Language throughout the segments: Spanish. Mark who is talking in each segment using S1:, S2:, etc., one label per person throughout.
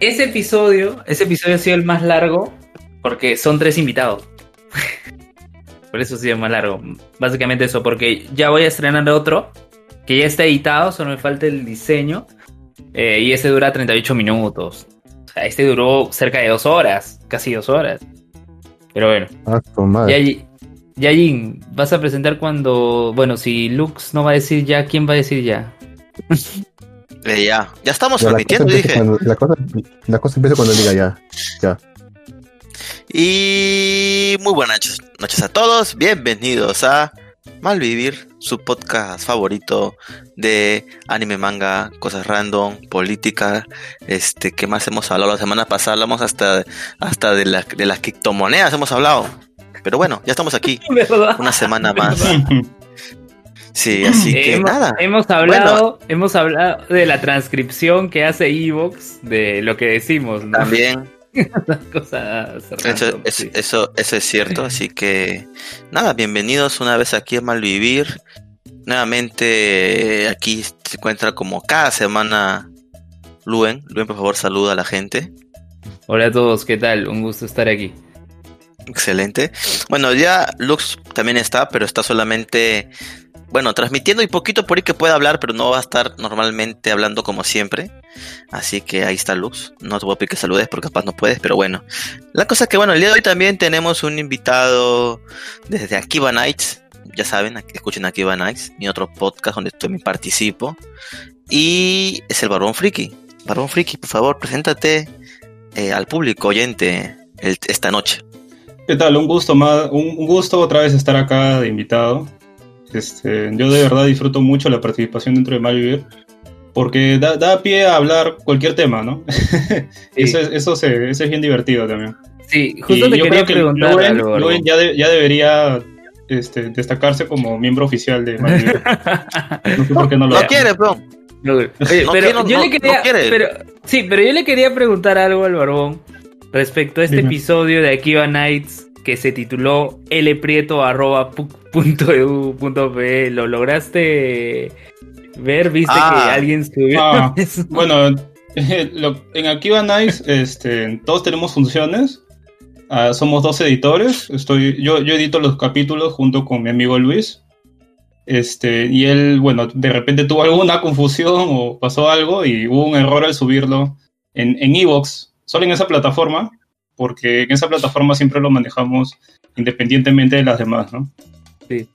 S1: Ese episodio, ese episodio ha sido el más largo porque son tres invitados. Por eso ha sido más largo. Básicamente eso, porque ya voy a estrenar otro que ya está editado, solo me falta el diseño. eh, y ese dura 38 minutos. Este duró cerca de dos horas, casi dos horas. Pero bueno,
S2: Ah, tu madre.
S1: Yayi- Yayin, vas a presentar cuando. Bueno, si Lux no va a decir ya, ¿quién va a decir ya?
S3: Eh, ya, ya estamos
S2: Ya,
S3: transmitiendo, dije.
S2: cuando, la, cosa, la cosa empieza cuando diga ya. Ya.
S3: Y muy buenas noches, noches a todos. Bienvenidos a Malvivir, su podcast favorito de anime, manga, cosas random, política. Este, ¿qué más hemos hablado la semana pasada? Hablamos hasta, hasta de, la- de las criptomonedas, hemos hablado. Pero bueno, ya estamos aquí,
S1: ¿Verdad?
S3: una semana más. Sí, así que
S1: hemos,
S3: nada.
S1: hemos hablado, hemos hablado de la transcripción que hace Evox de lo que decimos, ¿no?
S3: También
S1: Cosas
S3: Eso,
S1: random,
S3: es-
S1: sí.
S3: eso, eso es cierto, así que nada, bienvenidos una vez aquí a Malvivir. Nuevamente eh, aquí se encuentra como cada semana Luen. Luen, por favor, saluda a la gente.
S1: Hola a todos, ¿qué tal? Un gusto estar aquí.
S3: Excelente. Bueno, ya Lux también está, pero está solamente, bueno, transmitiendo y poquito por ahí que pueda hablar, pero no va a estar normalmente hablando como siempre. Así que ahí está Lux. No te voy a pedir que saludes porque capaz no puedes, pero bueno. La cosa es que, bueno, el día de hoy también tenemos un invitado desde Akiba Nights. Ya saben, escuchen Akiba Nights, mi otro podcast donde también participo. Y es el Barbón Friki. Barbón Friki, por favor, preséntate eh, al público oyente esta noche.
S4: ¿Qué tal? Un gusto más, un un gusto otra vez estar acá de invitado. Este, yo de verdad disfruto mucho la participación dentro de Malvivir porque da, da pie a hablar cualquier tema, ¿no? eso, es, eso, se- eso es bien divertido también.
S1: Sí,
S4: Y
S1: justo te
S4: yo
S1: quería
S4: creo que
S1: preguntar
S4: Luen,
S1: algo.
S4: Luen
S1: algo.
S4: ya, de- ya debería este, destacarse como miembro oficial de Malvivir. No sé por qué no lo
S3: No quiere, bro.
S1: No, oye,
S3: No
S1: pero
S3: quiero,
S1: yo
S3: no-
S1: le quería,
S3: no quiere.
S1: pero, sí, pero yo le quería preguntar algo al barbón respecto a este
S4: Dime.
S1: episodio de Akiva Nights que se tituló lprieto.puc.edu.pe. ¿Lo lograste ver? ¿Viste
S3: Ah.
S1: que alguien subió
S4: Ah? Bueno, lo- en Akiva Nice este, todos tenemos funciones. Ah, somos dos editores. Estoy, yo, yo edito los capítulos junto con mi amigo Luis. Este, y él, bueno, de repente tuvo alguna confusión o pasó algo y hubo un error al subirlo en en Evox, solo en esa plataforma, porque en esa plataforma siempre lo manejamos independientemente de las demás, ¿no?
S1: Sí,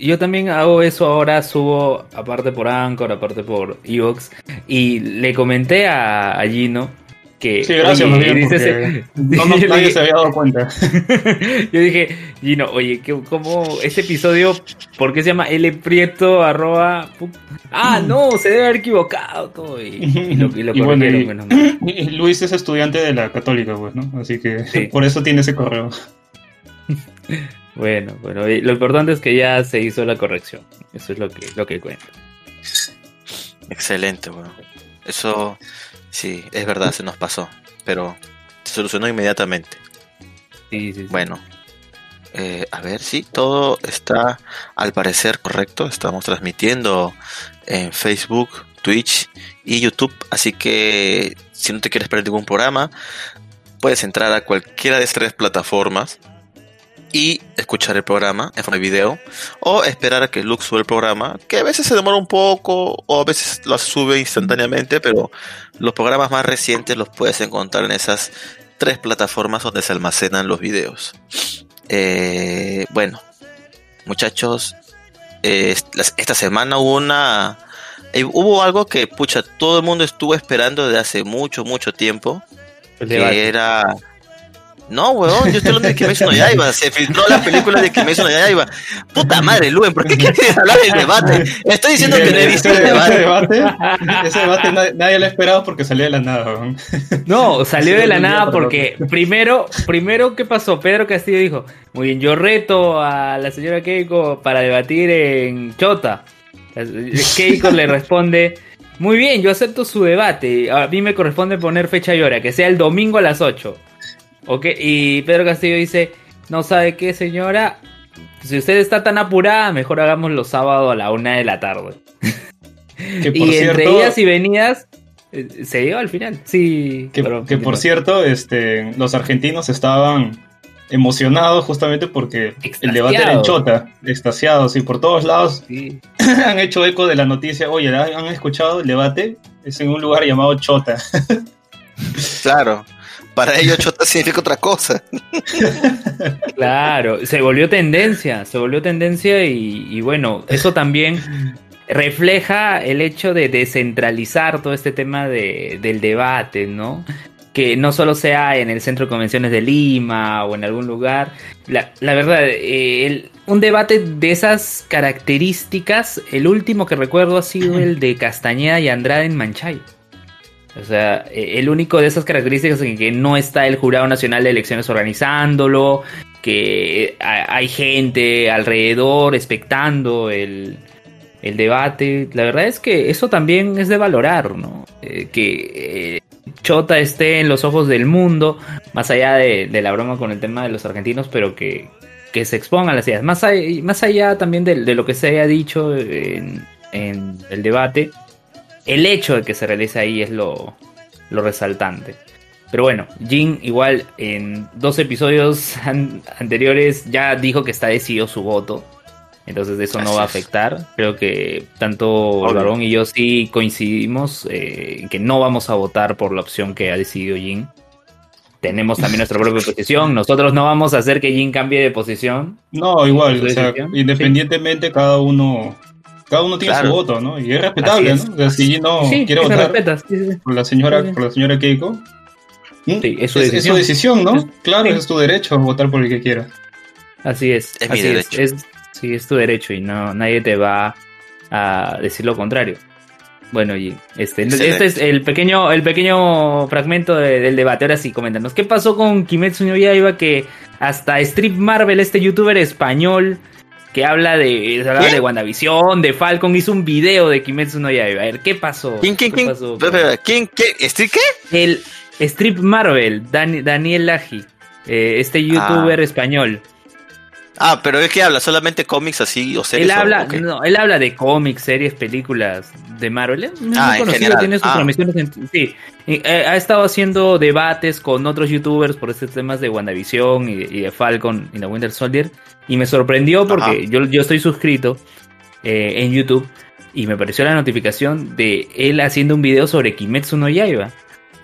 S1: yo también hago eso ahora, subo aparte por Anchor, aparte por Evox, y le comenté a, a Gino que...
S4: Sí, gracias,
S1: oye,
S4: bien,
S1: dices-
S4: no, no- nadie
S1: dije-
S4: se había dado cuenta.
S1: Yo dije, Gino, oye, ¿qué- ¿cómo este episodio, por qué se llama L Prieto arroba? Ah, no, se debe haber equivocado todo. Y, y lo, y lo
S4: Y bueno,
S1: menos mal.
S4: Luis es estudiante de la católica, pues, ¿no? Así que
S1: Sí.
S4: por eso tiene ese correo.
S1: Bueno, bueno, lo importante es que ya se hizo la corrección. Eso es lo que, lo que cuenta.
S3: Excelente, bueno. Eso, sí, es verdad, se nos pasó. Pero se solucionó inmediatamente.
S1: Sí, sí, sí.
S3: Bueno, eh, a ver, sí, todo está al parecer correcto. Estamos transmitiendo en Facebook, Twitch y YouTube. Así que si no te quieres perder ningún programa, puedes entrar a cualquiera de estas tres plataformas y escuchar el programa en forma de video o esperar a que Lux sube el programa, que a veces se demora un poco o a veces lo sube instantáneamente, pero los programas más recientes los puedes encontrar en esas tres plataformas donde se almacenan los videos. Eh, bueno, muchachos, eh, esta semana hubo una... eh, hubo algo que, pucha, todo el mundo estuvo esperando desde hace mucho, mucho tiempo,
S1: El
S3: que
S1: debate.
S3: era... No, weón, yo estoy hablando de Kimetsu no Yaiba, se filtró la película de Kimetsu no Yaiba. Puta madre, Luen, ¿por qué quieres hablar del debate? Estoy diciendo que no he visto el
S4: ese,
S3: debate.
S4: debate, ese debate nadie, nadie lo ha esperado porque salió de la nada. weón.
S1: No, salió
S4: Sí,
S1: de la nada
S4: por
S1: porque primero, primero, ¿qué pasó? Pedro Castillo dijo, muy bien, yo reto a la señora Keiko para debatir en Chota. Keiko le responde, muy bien, yo acepto su debate, a mí me corresponde poner fecha y hora, que sea el domingo a las 8. Ok, y Pedro Castillo dice, no sabe qué señora, si usted está tan apurada, mejor hagamos los sábados a la una de la tarde.
S4: Que por
S1: y entre
S4: cierto,
S1: idas y venidas, eh, se dio al final. Sí,
S4: que,
S1: pero-
S4: que por cierto, este, los argentinos estaban emocionados justamente porque el debate era en. Chota, extasiados y por todos lados
S1: Sí.
S4: han hecho eco de la noticia. Oye, ¿han han escuchado el debate? Es en un lugar llamado Chota.
S3: Claro. Para ellos Chota significa otra cosa.
S1: Claro, se volvió tendencia, se volvió tendencia y, bueno, eso también refleja el hecho de descentralizar todo este tema de, del debate, ¿no? Que no solo sea en el Centro de Convenciones de Lima o en algún lugar. La, verdad, eh, un debate de esas características, el último que recuerdo ha sido el de Castañeda y Andrade en Manchay. O sea, eh, el único de esas características en que no está el Jurado Nacional de Elecciones organizándolo, que ha- hay gente alrededor expectando el, el debate. La verdad es que eso también es de valorar, ¿no? Eh, que eh, Chota esté en los ojos del mundo, más allá de, la broma con el tema de los argentinos, pero que, que se expongan las ideas. Más, allá- más allá también de, lo que se haya dicho en el debate, el hecho de que se realice ahí es lo, lo resaltante. Pero bueno, Jin igual en dos episodios an- anteriores ya dijo que está decidido su voto. Entonces eso no va a afectar. Creo que tanto Barón y yo sí coincidimos eh, en que no vamos a votar por la opción que ha decidido Jin. Tenemos también nuestra propia posición. Nosotros no vamos a hacer que Jin cambie de posición.
S4: No, igual,
S1: ¿Su
S4: o sea, independientemente cada uno cada uno tiene
S3: Claro.
S4: su voto, ¿no? Y es respetable,
S1: es.
S4: ¿no? O sea, si no
S1: sí,
S4: quiere
S1: se
S4: votar
S1: respeta. sí,
S4: por la señora, por la señora Keiko, ¿mm?
S1: Sí, es su
S4: es,
S1: decisión.
S4: decisión, ¿no? Claro,
S1: Sí.
S4: es tu derecho votar por el que quiera.
S1: Así es.
S3: Es mi
S1: así
S3: derecho.
S1: Es, es- sí, es tu derecho y no nadie te va a decir lo contrario. Bueno, y este, este es el pequeño, el pequeño fragmento de- del debate. Ahora sí, coméntanos. ¿Qué pasó con Kimetsu no Yaiba que hasta Strip Marvel, este youtuber español que habla de, habla de WandaVision, de Falcon, hizo un video de Kimetsu no Yaiba? A ver, ¿qué pasó?
S3: ¿Quién, quién,
S1: ¿Qué
S3: quién?
S1: pasó?
S3: Espera, espera, ¿Quién, qué? ¿Estoy qué?
S1: El Strip Marvel, Dan- Daniel Laji, eh, este youtuber español.
S3: Ah, pero ¿de qué habla? ¿Solamente cómics así o series?
S1: Él habla,
S3: o
S1: no, él habla de cómics, series, películas de Marvel. Es muy
S3: Ah,
S1: conocido, tiene sus
S3: Ah.
S1: transmisiones en- sí. Eh, ha estado haciendo debates con otros youtubers por estos temas de WandaVision y, y de Falcon y de Winter Soldier. Y me sorprendió porque
S3: Ajá.
S1: yo, yo estoy suscrito eh, en YouTube y me apareció la notificación de él haciendo un video sobre Kimetsu no Yaiba.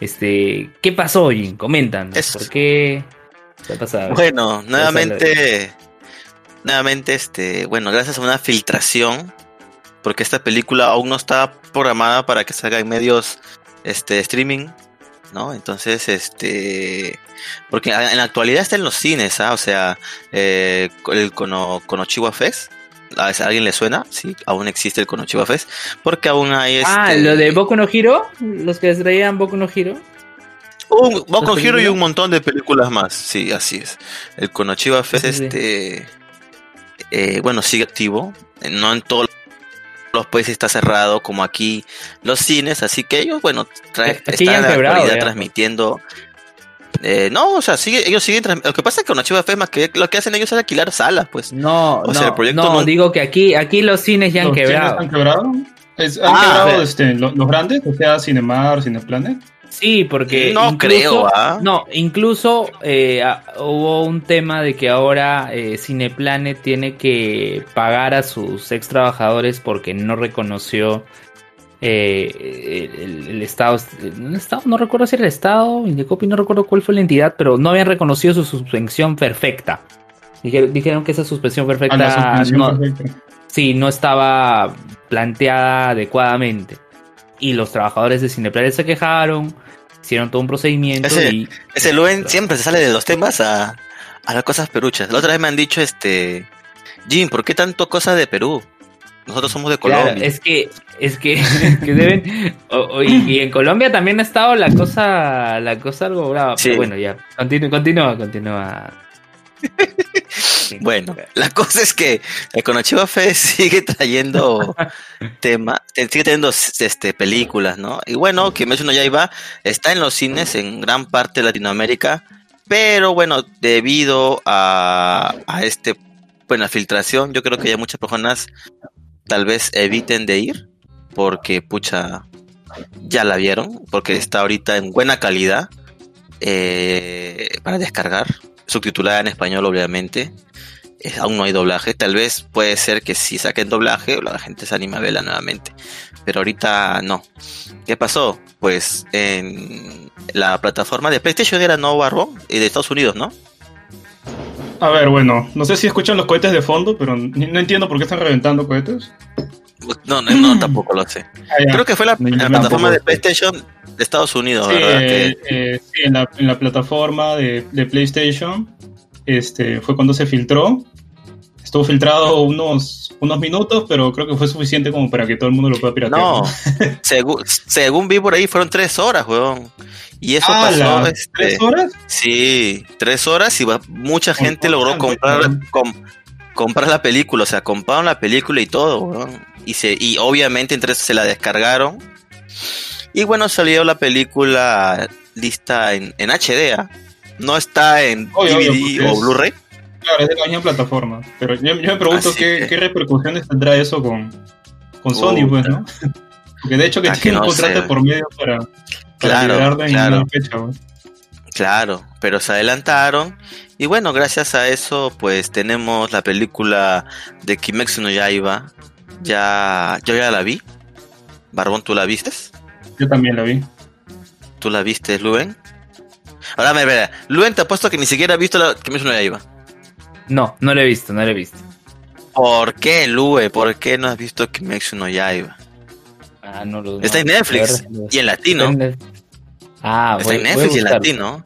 S1: Este, ¿qué pasó, Jin? Coméntanos.
S3: Es-
S1: ¿Por qué? ¿Qué ha pasado?
S3: Bueno, nuevamente, nuevamente, este, bueno, gracias a una filtración, porque esta película aún no está programada para que salga en medios, este, streaming, ¿no? Entonces, este, porque en la actualidad está en los cines, ¿ah? O sea, eh, el Kono, Konochiwa Fest, ¿a alguien le suena? Sí, aún existe el Konochiwa Fest, porque aún hay este...
S1: Ah, lo de Boku no Hiro, los que traían Boku no Hiro.
S3: Un, Boku no Hero y un montón de películas más. Sí, así es. El Konochiba Fest,
S1: Sí, sí, sí.
S3: este. eh, bueno, sigue activo. Eh, No en todos los países está cerrado, como aquí los cines. Así que ellos, bueno, trae, están en la
S1: quebrado,
S3: actualidad
S1: ya.
S3: transmitiendo. Eh, no, o sea, sigue, ellos siguen. Lo que pasa es que Konochiba Fest, más que lo que hacen ellos es alquilar salas, pues.
S1: No,
S3: O
S1: no,
S3: sea, el proyecto
S1: no,
S3: no-
S1: digo que aquí, aquí los cines ya han
S4: ¿Los cines
S1: quebrado.
S4: ¿Han quebrado? Es- ¿Han
S3: Ah,
S4: quebrado este, lo- los grandes? O sea, Cinemar, Cineplanet.
S1: Sí, porque
S3: No creo, ¿ah?
S1: No, incluso eh, ah, hubo un tema de que ahora eh, Cineplanet tiene que pagar a sus ex trabajadores porque no reconoció eh, el, el estado, el estado, no recuerdo si era el estado, Indecopi, no recuerdo cuál fue la entidad, pero no habían reconocido su suspensión perfecta. Dijeron, dijeron que esa suspensión perfecta
S4: suspensión
S1: no,
S4: perfecta.
S1: sí, no estaba planteada adecuadamente. Y los trabajadores de Cineplanet se quejaron, hicieron todo un procedimiento
S3: Ese-
S1: y...
S3: Ese Luen siempre se sale de los temas a, a las cosas peruchas. La otra vez me han dicho, este. Jim, ¿por qué tanto cosa de Perú? Nosotros somos de
S1: Claro,
S3: Colombia.
S1: es que, es que, que deben, o- y, y en Colombia también ha estado la cosa, la cosa algo brava.
S3: Sí.
S1: Pero bueno, ya, continúa, continúa, continúa.
S3: Bueno, la cosa es que el Konochiba Fest sigue trayendo tema, eh, sigue teniendo este películas, ¿no? Y bueno, Kimetsu no Yaiba está en los cines en gran parte de Latinoamérica Pero bueno, debido a, a este, bueno, filtración, yo creo que ya muchas personas tal vez eviten de ir porque, pucha, ya la vieron, porque está ahorita en buena calidad eh, para descargar, subtitulada en español, obviamente. Aún no hay doblaje, tal vez puede ser que si saquen doblaje, la gente se anima a verla nuevamente, pero ahorita no. ¿Qué pasó? Pues en la plataforma de PlayStation era no y de Estados Unidos, ¿no?
S4: A ver, bueno, no sé si escuchan los cohetes de fondo, pero no entiendo por qué están reventando cohetes.
S3: No, no, no, tampoco lo sé.
S4: Ah.
S3: Creo que fue la, plataforma de. PlayStation de Estados Unidos,
S4: Sí,
S3: ¿verdad?
S4: eh,
S3: Que-
S4: eh, sí, en, la, en la plataforma de, de PlayStation este, fue cuando se filtró. Estuvo filtrado unos, unos minutos, pero creo que fue suficiente como para que todo el mundo lo pueda piratear.
S3: No, según, según vi por ahí fueron tres horas, weón. Y eso
S4: Ah,
S3: pasó,
S4: ¿la-
S3: este,
S4: ¿Tres horas?
S3: sí, tres horas y va- mucha gente logró comprar,
S4: con-
S3: com- comprar la película, o sea, compraron la película y todo. Y se, y obviamente entre eso se la descargaron. Y bueno, salió la película lista en, en HD, ¿ah? No está en
S4: Obvio,
S3: DVD o Blu-ray.
S4: Claro, es de la misma plataforma. Pero yo, yo me pregunto qué,
S3: que-
S4: qué repercusiones tendrá eso con, con Sony, pues, ¿no? Porque de hecho que
S3: Ah,
S4: tiene un
S3: no
S4: contrato por medio para, para
S3: Claro,
S4: en
S3: claro.
S4: una fecha, pues.
S3: Claro, pero se adelantaron y bueno, gracias a eso pues tenemos la película de Kimetsu no Yaiba. Ya yo ya la vi. Barbón, ¿tú la vistes?
S4: Yo también la vi.
S3: ¿Tú la viste, Luen? Ahora me verá. Luen te apuesto que ni siquiera ha visto la Kimetsu no Yaiba.
S1: No, no lo he visto, no lo he visto.
S3: ¿Por qué, Lue? ¿Por qué no has visto Kimetsu no Yaiba?
S1: Ah, no lo
S3: Está en Netflix
S1: la
S3: y en latino.
S1: está en Netflix. Ah,
S3: Está
S1: voy-
S3: en Netflix y en latino.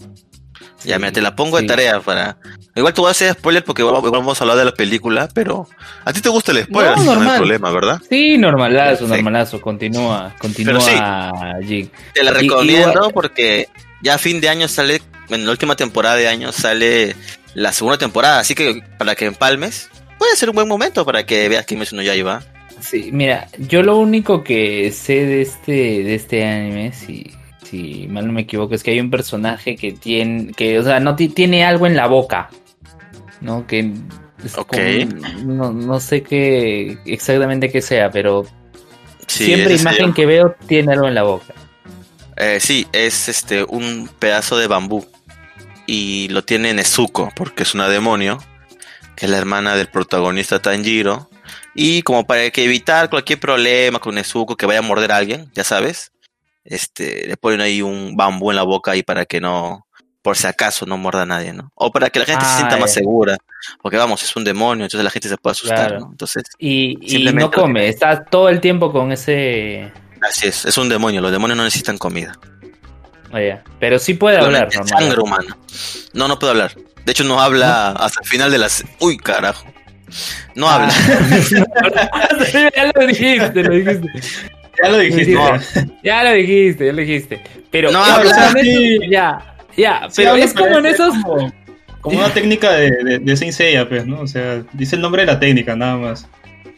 S3: Ya, mira, te la pongo de
S1: sí.
S3: tarea para... Igual tú vas a hacer spoiler porque vamos a hablar de la película, pero... A ti te gusta el spoiler,
S1: No,
S3: que no hay problema, ¿verdad?
S1: Sí, normalazo,
S3: Perfecto.
S1: normalazo. Continúa, continúa,
S3: sí.
S1: Jig.
S3: Te la recomiendo
S1: igual-
S3: porque ya a fin de año sale, en la última temporada de año sale la segunda temporada, así que para que empalmes, puede ser un buen momento para que veas Kimetsu no Yaiba.
S1: Sí, mira, yo lo único que sé de este, de este anime, si, si mal no me equivoco, es que hay un personaje que tiene, que, o sea, no ti- tiene algo en la boca, ¿no? Que es
S3: Ok.
S1: como- no, no sé qué exactamente qué sea, pero
S3: Sí,
S1: siempre
S3: ese
S1: imagen que veo tiene algo en la boca.
S3: eh, sí, es este un pedazo de bambú y lo tiene Nezuko porque es una demonio, que es la hermana del protagonista Tanjiro. Y como para que evitar cualquier problema con Nezuko que vaya a morder a alguien, ya sabes, este, le ponen ahí un bambú en la boca ahí para que no, por si acaso no morda a nadie, ¿no? O para que la gente se
S1: Ah,
S3: sienta más segura, porque vamos, es un demonio, entonces la gente se puede asustar,
S1: Claro.
S3: ¿no? Entonces,
S1: Y, no
S3: que-
S1: come, está todo el tiempo con ese...
S3: así es, es un demonio, los demonios no necesitan comida.
S1: Vaya, pero sí puede hablar, normal.
S3: sangre humana. No, no puede hablar. De hecho, no habla hasta el final de las. Uy, carajo. No habla.
S1: Ah. ya lo dijiste, lo dijiste.
S4: Ya lo dijiste.
S1: No.
S4: ya.
S1: Ya lo dijiste, ya lo dijiste. Pero
S3: No
S1: ya,
S3: habla,
S1: o sea, en
S4: sí.
S1: esos- ya, ya,
S4: Sí,
S1: pero es como en
S4: es
S1: esos.
S4: Como, como una técnica de, de, de Saint Seiya, pues, ¿no? O sea, dice el nombre de la técnica, nada más.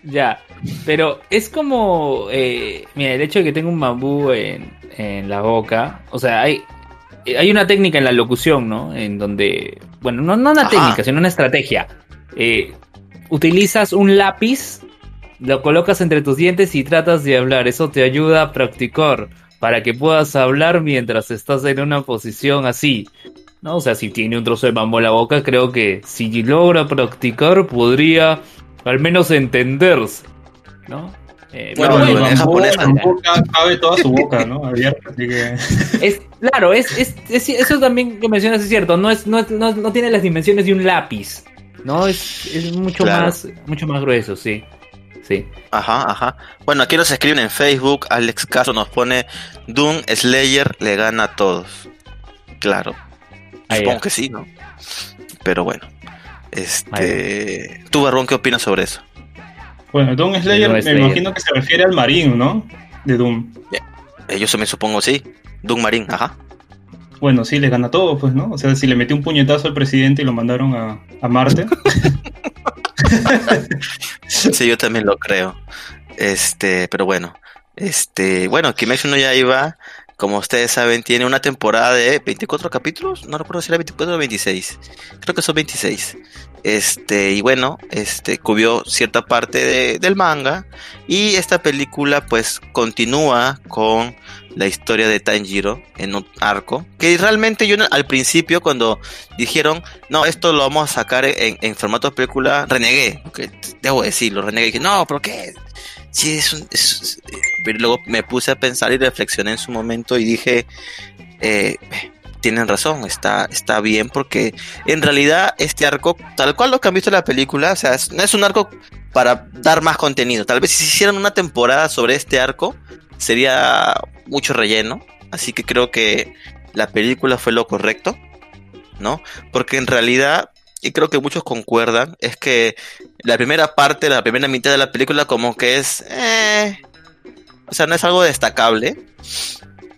S1: Ya, pero es como. eh, mira, el hecho de que tenga un bambú en, en la boca. O sea, hay. Hay una técnica en la locución, ¿no? En donde. Bueno, no, no una
S3: Ajá.
S1: técnica, sino una estrategia. Eh, utilizas un lápiz, lo colocas entre tus dientes y tratas de hablar. Eso te ayuda a practicar para que puedas hablar mientras estás en una posición así. ¿no? O sea, si tiene un trozo de bambú en la boca, creo que si logra practicar, podría al menos entenderse. ¿no? Eh,
S3: Bueno, en japonés,
S4: cabe toda su boca, ¿no? Abierta, así que...
S1: es, claro, es, es, es- eso también que mencionas es cierto. No, es, no, es- no, no tiene las dimensiones de un lápiz. No, es, es mucho
S3: Claro.
S1: más mucho más grueso, sí. Sí.
S3: Ajá, ajá. Bueno, aquí nos escriben en Facebook. Alex Castro nos pone: Doom Slayer le gana a todos. Claro. Supongo
S1: ya.
S3: que sí, ¿no? Pero bueno. Este. ¿Tú, Barrón, qué opinas sobre eso?
S4: Bueno, Doom Slayer,
S1: Doom
S4: me imagino que se refiere al marino, ¿no? De Doom.
S3: Eh, yo también supongo sí. Doom Marín, ajá.
S4: Bueno, sí, le gana todo, pues, ¿no? O sea, si le metió un puñetazo al presidente y lo mandaron a, a Marte.
S3: Sí, yo también lo creo. Este, pero bueno. Este, bueno, Kimetsu no Yaiba como ustedes saben, tiene una temporada de 24 capítulos. No recuerdo si era 24 o 26. Creo que son 26. Este, y bueno, este cubrió cierta parte de- del manga. Y esta película, pues, continúa con la historia de Tanjiro en un arco. Que realmente yo al principio, cuando dijeron, no, esto lo vamos a sacar en, formato de película, renegué. porque debo decirlo, renegué. Dije, no, ¿pero qué? Sí, es un. pero luego me puse a pensar y reflexioné en su momento y dije, eh, tienen razón, está, está bien porque en realidad este arco, tal cual lo que han visto en la película, o sea, es- no es un arco para dar más contenido. Tal vez si hicieran una temporada sobre este arco, sería mucho relleno. Así que creo que la película fue lo correcto, ¿no? Porque en realidad, y creo que muchos concuerdan, es que la primera parte, la primera mitad de la película como que es... eh, o sea, no es algo destacable,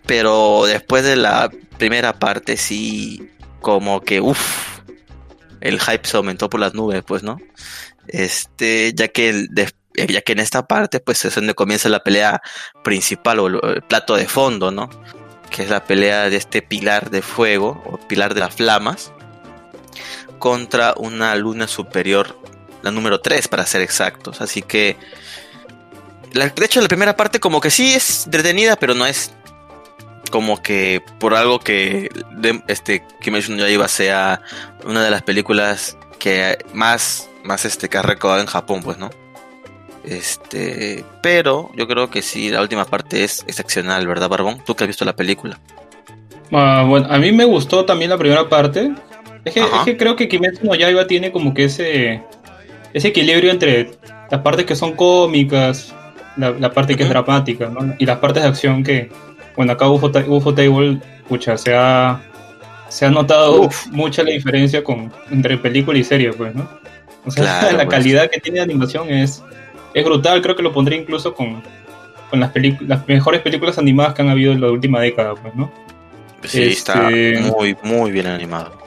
S3: pero después de la primera parte sí, como que, uff, el hype se aumentó por las nubes, pues, ¿no? Este, ya que de- ya que en esta parte, pues es donde comienza la pelea principal o el plato de fondo, ¿no? Que es la pelea de este pilar de fuego o pilar de las flamas contra una luna superior, la número 3 para ser exactos. Así que, la, de hecho, la primera parte como que sí es entretenida, pero no es como que por algo que de- este Kimetsu no Yaiba sea una de las películas que más más este que ha recaudado en Japón, pues, ¿no? Este, pero yo creo que sí la última parte es excepcional, ¿verdad, Barbón? Tú que has visto la película.
S4: Ah, bueno, a mí me gustó también la primera parte. Es que,
S3: Ajá.
S4: es que creo que Kimetsu no Yaiba tiene como que ese, ese equilibrio entre las partes que son cómicas, la, la parte que es dramática, ¿no? Y las partes de acción que, bueno, acá UFO, UFO Table, pucha, se ha, se ha notado
S3: Uf.
S4: mucha la diferencia con, entre película y serie, pues, ¿no? O sea,
S3: Claro,
S4: la
S3: pues.
S4: calidad que tiene de animación es, es brutal, creo que lo pondría incluso con, con las, las mejores películas animadas que han habido en la última década, pues, ¿no?
S3: Sí,
S4: Este-
S3: está muy, muy bien animado.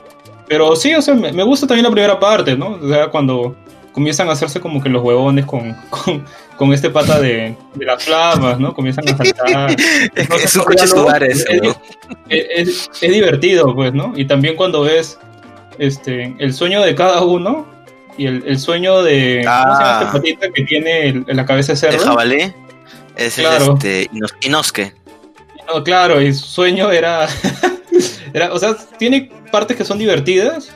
S4: Pero sí, o sea, me, me gusta también la primera parte, ¿no? O sea, cuando comienzan a hacerse como que los huevones con, con, con este pata de, de las flamas, ¿no? Comienzan a saltar.
S3: Es, que es
S4: no,
S3: un coche
S4: no,
S3: sudar
S4: no,
S3: ese,
S4: es- es, divertido, pues, ¿no? Y también cuando ves este, el sueño de cada uno y el, el sueño de... ¿Cómo se llama
S3: Ah.
S4: este patita que tiene el- la cabeza de
S3: El
S4: cerdo?
S3: jabalí es el,
S4: Claro.
S3: este Inos- Inosuke.
S4: No, claro, y su sueño era, era. O sea, tiene partes que son divertidas,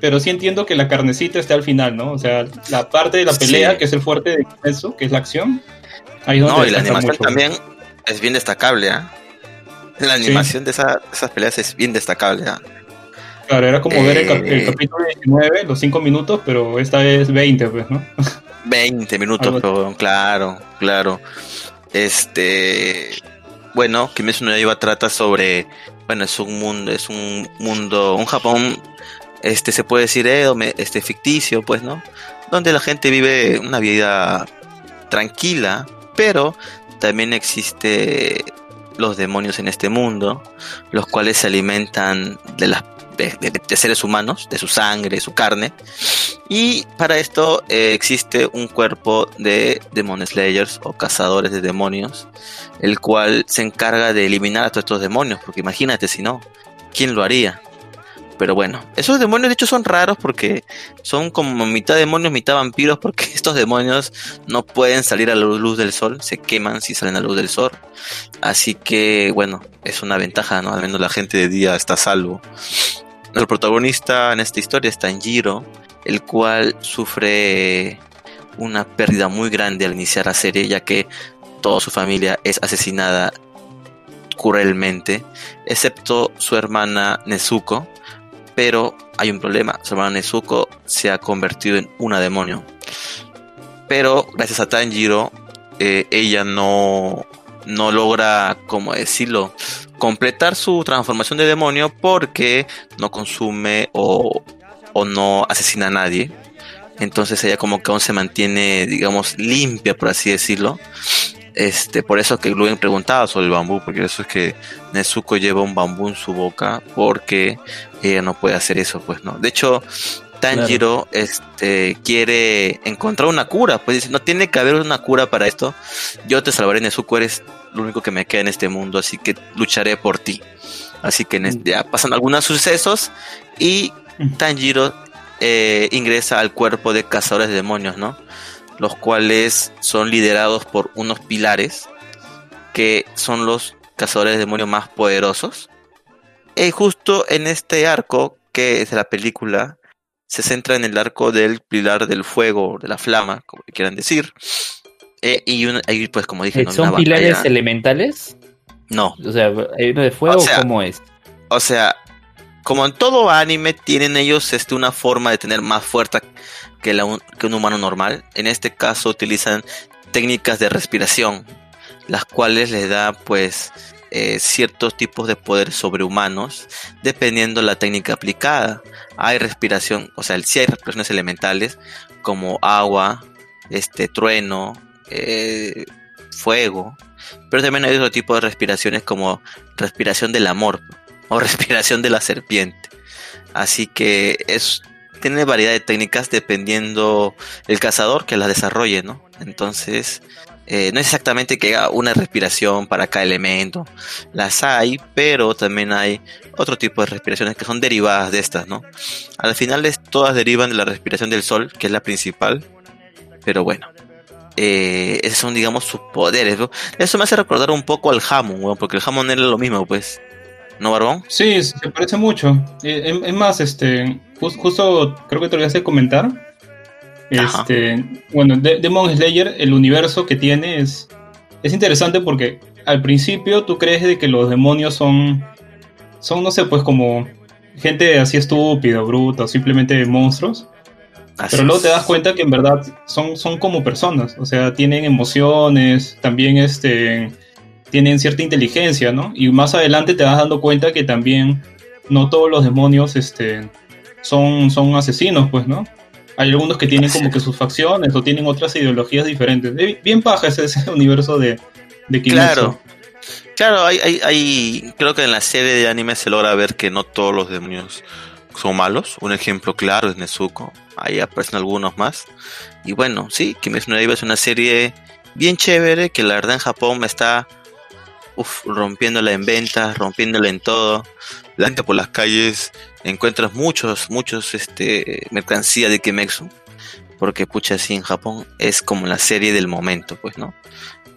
S4: pero sí entiendo que la carnecita está al final, ¿no? O sea, la parte de la pelea,
S3: Sí.
S4: que es el fuerte de eso, que es la acción. Ahí
S3: No, y la animación
S4: mucho.
S3: también es bien destacable, ¿ah? La animación de esa- esas peleas es bien destacable, ¿ah?
S4: Claro, era como ver el, el
S3: Eh.
S4: capítulo 19, los 5 minutos, pero esta es 20, pues, ¿no?
S3: 20 minutos, pero claro, claro. Este, bueno, Kimetsu no Yaiba trata sobre, bueno, es un mundo, es un mundo, un Japón, este, se puede decir, eh, este, ficticio, pues, ¿no? Donde la gente vive una vida tranquila, pero también existe los demonios en este mundo, los cuales se alimentan de las de, seres humanos, de su sangre, su carne, y para esto eh, existe un cuerpo de Demon Slayers o cazadores de demonios, el cual se encarga de eliminar a todos estos demonios, porque imagínate si no, ¿quién lo haría? Pero bueno, esos demonios de hecho son raros porque son como mitad demonios, mitad vampiros, porque estos demonios no pueden salir a la luz del sol, se queman si salen a la luz del sol. Así que bueno, es una ventaja, ¿no? Al menos la gente de día está a salvo. El protagonista en esta historia es Tanjiro, el cual sufre una pérdida muy grande al iniciar la serie, ya que toda su familia es asesinada cruelmente, excepto su hermana Nezuko. Pero hay un problema, su hermana Nezuko se ha convertido en una demonio. Pero gracias a Tanjiro, eh, ella no, no logra, como decirlo, completar su transformación de demonio porque no consume o, o no asesina a nadie. Entonces ella como que aún se mantiene, digamos, limpia, por así decirlo. Este, por eso que Luen preguntaba sobre el bambú, porque eso es que Nezuko lleva un bambú en su boca, porque ella no puede hacer eso, pues no. De hecho, Tanjiro este, quiere encontrar una cura, pues dice, no tiene que haber una cura para esto. Yo te salvaré, Nezuko, eres lo único que me queda en este mundo, así que lucharé por ti. Así que en es- ya pasan algunos sucesos y Tanjiro eh, ingresa al cuerpo de cazadores de demonios, ¿no? Los cuales son liderados por unos pilares que son los cazadores de demonios más poderosos. Y justo en este arco, que es de la película, se centra en el arco del pilar del fuego, de la flama, como quieran decir. Eh, y pues, como dije.
S1: ¿Son
S3: Una
S1: pilares
S3: batalla-
S1: elementales?
S3: No,
S1: O sea, ¿hay uno de fuego
S3: O sea,
S1: cómo es?
S3: o sea, como en todo anime, tienen ellos este, una forma de tener más fuerza que, la un, que un humano normal. En este caso, utilizan técnicas de respiración, las cuales les da, pues, eh, ciertos tipos de poderes sobrehumanos, dependiendo la técnica aplicada. Hay respiración, o sea, sí hay respiraciones elementales, como agua, este, trueno, eh, fuego, pero también hay otro tipo de respiraciones como respiración del amor o respiración de la serpiente. Así que es tiene variedad de técnicas dependiendo el cazador que las desarrolle, ¿no? Entonces, eh, no es exactamente que haga una respiración para cada elemento. Las hay, pero también hay otro tipo de respiraciones que son derivadas de estas, ¿no? Al final es- todas derivan de la respiración del sol, que es la principal. Pero bueno, eh, esos son, digamos, sus poderes, ¿no? Eso me hace recordar un poco al Hammond, weón, porque el Hammond era lo mismo, pues. ¿No, Barbón?
S4: Sí, se parece mucho. Eh, Es, más, este, jus- justo creo que te lo ibas a comentar.
S3: Ajá.
S4: Este, bueno, De- Demon Slayer, el universo que tiene es, es interesante porque al principio tú crees de que los demonios son, son, no sé, pues como gente así estúpida, bruta, simplemente monstruos.
S3: Así
S4: Pero luego te das cuenta que en verdad son, son como personas, o sea, tienen emociones, también este, tienen cierta inteligencia, ¿no? Y más adelante te vas dando cuenta que también no todos los demonios este, son, son asesinos, pues, ¿no? Hay algunos que tienen como que sus facciones o tienen otras ideologías diferentes. Bien paja ese, ese universo de, de Kimetsu.
S3: Claro. Claro, hay, hay, hay- creo que en la serie de anime se logra ver que no todos los demonios son malos. Un ejemplo claro es Nezuko. Ahí aparecen algunos más. Y bueno, sí, Kimetsu no Yaiba es una serie bien chévere que la verdad en Japón me está rompiéndola en ventas, rompiéndola en todo. La por las calles encuentras muchos, muchos este mercancía de Kimetsu. Porque pucha, así en Japón es como la serie del momento, pues, ¿no?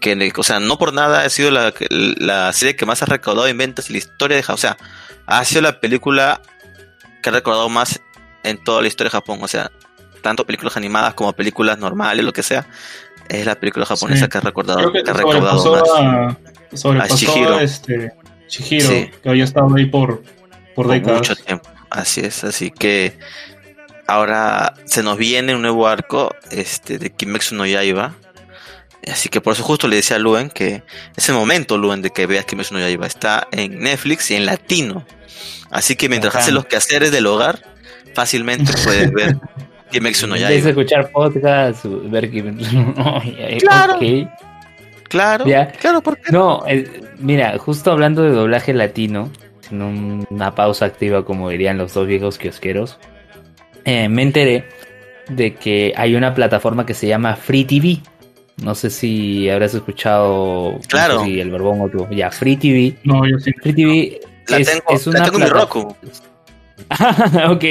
S3: que, o sea, no por nada ha sido la, la serie que más ha recaudado en ventas en la historia de Japón. O sea, ha sido la película que ha recaudado más en toda la historia de Japón. O sea, tanto películas animadas como películas normales, lo que sea. Es la película japonesa
S4: Sí.
S3: que ha recaudado,
S4: Creo que
S3: que ha
S4: sobrepasó
S3: más.
S4: a, sobrepasó
S3: a Chihiro.
S4: a este, Chihiro,
S3: Sí.
S4: que había estado ahí por, por
S3: por
S4: décadas.
S3: mucho tiempo. Así es, así que ahora se nos viene un nuevo arco este de Kimetsu no Yaiba. Así que por eso justo le decía a Luen que es el momento, Luen, de que veas Kimetsu no Yaiba. Está en Netflix y en latino. Así que mientras haces los quehaceres del hogar, fácilmente puedes ver Kimetsu no Yaiba.
S1: escuchar podcast, ver que... Ay, ay,
S3: Claro. Claro,
S1: Ya.
S3: claro, porque
S1: No, eh, mira, justo hablando de doblaje latino, en un- una pausa activa, como dirían los dos viejos kiosqueros, eh, me enteré de que hay una plataforma que se llama Free TV. No sé si habrás escuchado no
S3: Claro.
S1: sé si el verbón o tú. Ya, Free TV.
S4: No, yo sí.
S1: Free TV
S3: la
S1: es,
S3: tengo,
S1: es
S3: la
S1: una
S3: tengo en mi
S1: plata-
S3: Roku.
S1: ok.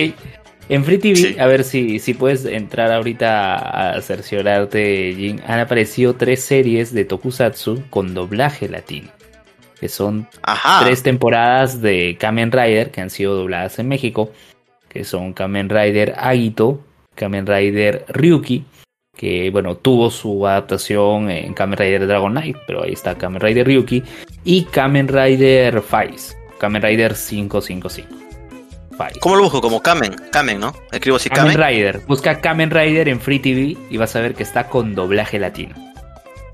S1: En Free TV,
S3: Sí.
S1: a ver si, si puedes entrar ahorita a cerciorarte, Jin. Han aparecido tres series de Tokusatsu con doblaje latino. Que son
S3: Ajá.
S1: tres temporadas de Kamen Rider que han sido dobladas en México. Que son Kamen Rider Agito, Kamen Rider Ryuki. Que bueno, tuvo su adaptación en Kamen Rider Dragon Knight. Pero ahí está Kamen Rider Ryuki. Y Kamen Rider Fice. Kamen Rider 555. Fice.
S3: ¿Cómo lo busco? Como Kamen, Kamen, ¿no? Escribo así
S1: Kamen
S3: Kamen.
S1: Rider. Busca Kamen Rider en Free TV y vas a ver que está con doblaje latino.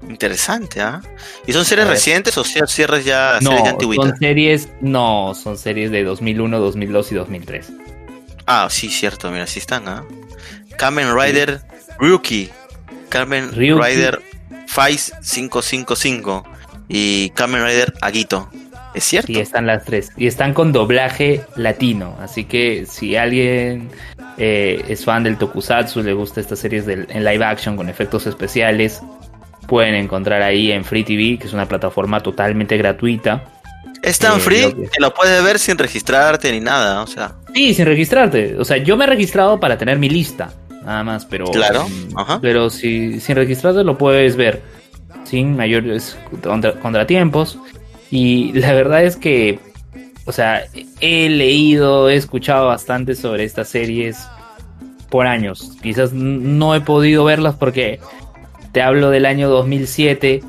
S3: Interesante, ¿ah? ¿Y son series recientes o sea, cierres ya
S1: No,
S3: series ya antiguitas?
S1: son series, no, son series de 2001, 2002 y 2003.
S3: Ah, sí, cierto, mira, sí están, ¿ah? Kamen Rider Ryuki, Kamen
S1: Ryuki.
S3: Rider Fice 555 y Kamen Rider Agito. ¿Es cierto?
S1: Sí, están las tres. Y están con doblaje latino. Así que si alguien eh, es fan del Tokusatsu, le gusta estas series del- en live action con efectos especiales, pueden encontrar ahí en Free TV, que es una plataforma totalmente gratuita.
S3: Es tan
S1: Eh,
S3: free
S1: lo que-
S3: que lo puedes ver sin registrarte ni nada, o sea.
S1: Sí, sin registrarte. O sea, yo me he registrado para tener mi lista, nada más, pero.
S3: Claro,
S1: mm,
S3: ajá.
S1: Pero si sin registrarte lo puedes ver sin mayores contra- contratiempos. Y la verdad es que. O sea, he leído, he escuchado bastante sobre estas series por años. Quizás no he podido verlas porque te hablo del año 2007.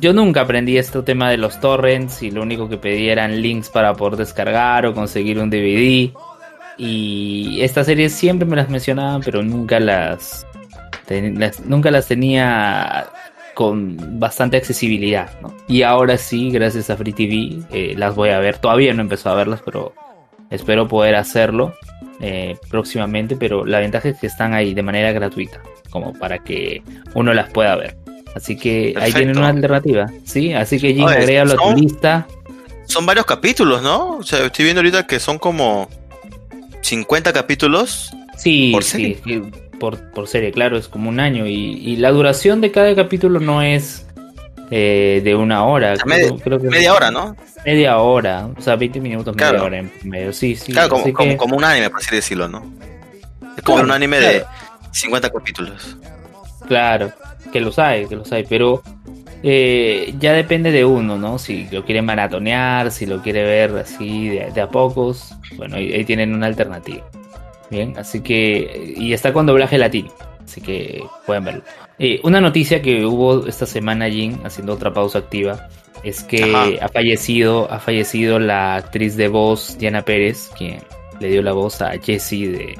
S1: Yo nunca aprendí este tema de los torrents y lo único que pedía eran links para poder descargar o conseguir un DVD. Y estas series siempre me las mencionaban, pero nunca las, ten- las- nunca las tenía con bastante accesibilidad. ¿no? Y ahora sí, gracias a Free TV, eh, las voy a ver. Todavía no he empezado a verlas, pero espero poder hacerlo eh, próximamente. Pero la ventaja es que están ahí de manera gratuita, como para que uno las pueda ver. Así que ahí tienen una alternativa, ¿sí? Así que Jim, agrégalo a tu lista.
S3: Son varios capítulos, ¿no? O sea, estoy viendo ahorita que son como 50 capítulos.
S1: Sí,
S3: ¿Por serie?
S1: sí, por, por serie, claro, es como un año. Y, y la duración de cada capítulo no es eh, de una hora.
S3: sea,
S1: creo-
S3: media-
S1: creo que es
S3: Media hora, ¿no?
S1: Media hora, o sea, 20 minutos, media hora en medio. Sí, sí.
S3: claro, como, como,
S1: que-
S3: como un anime, por así decirlo, ¿no? Es como
S1: Claro,
S3: un anime
S1: claro.
S3: de 50 capítulos.
S1: Claro, que los hay, que los hay, pero eh, ya depende de uno, ¿no? Si lo quiere maratonear, si lo quiere ver así de, de a pocos, bueno, ahí, ahí tienen una alternativa. Bien, así que, y está con doblaje latino, así que pueden verlo. Eh, una noticia que hubo esta semana, Jin, haciendo otra pausa activa, es que
S3: Ajá.
S1: ha fallecido, ha fallecido la actriz de voz, Diana Pérez, quien le dio la voz a Jessie de,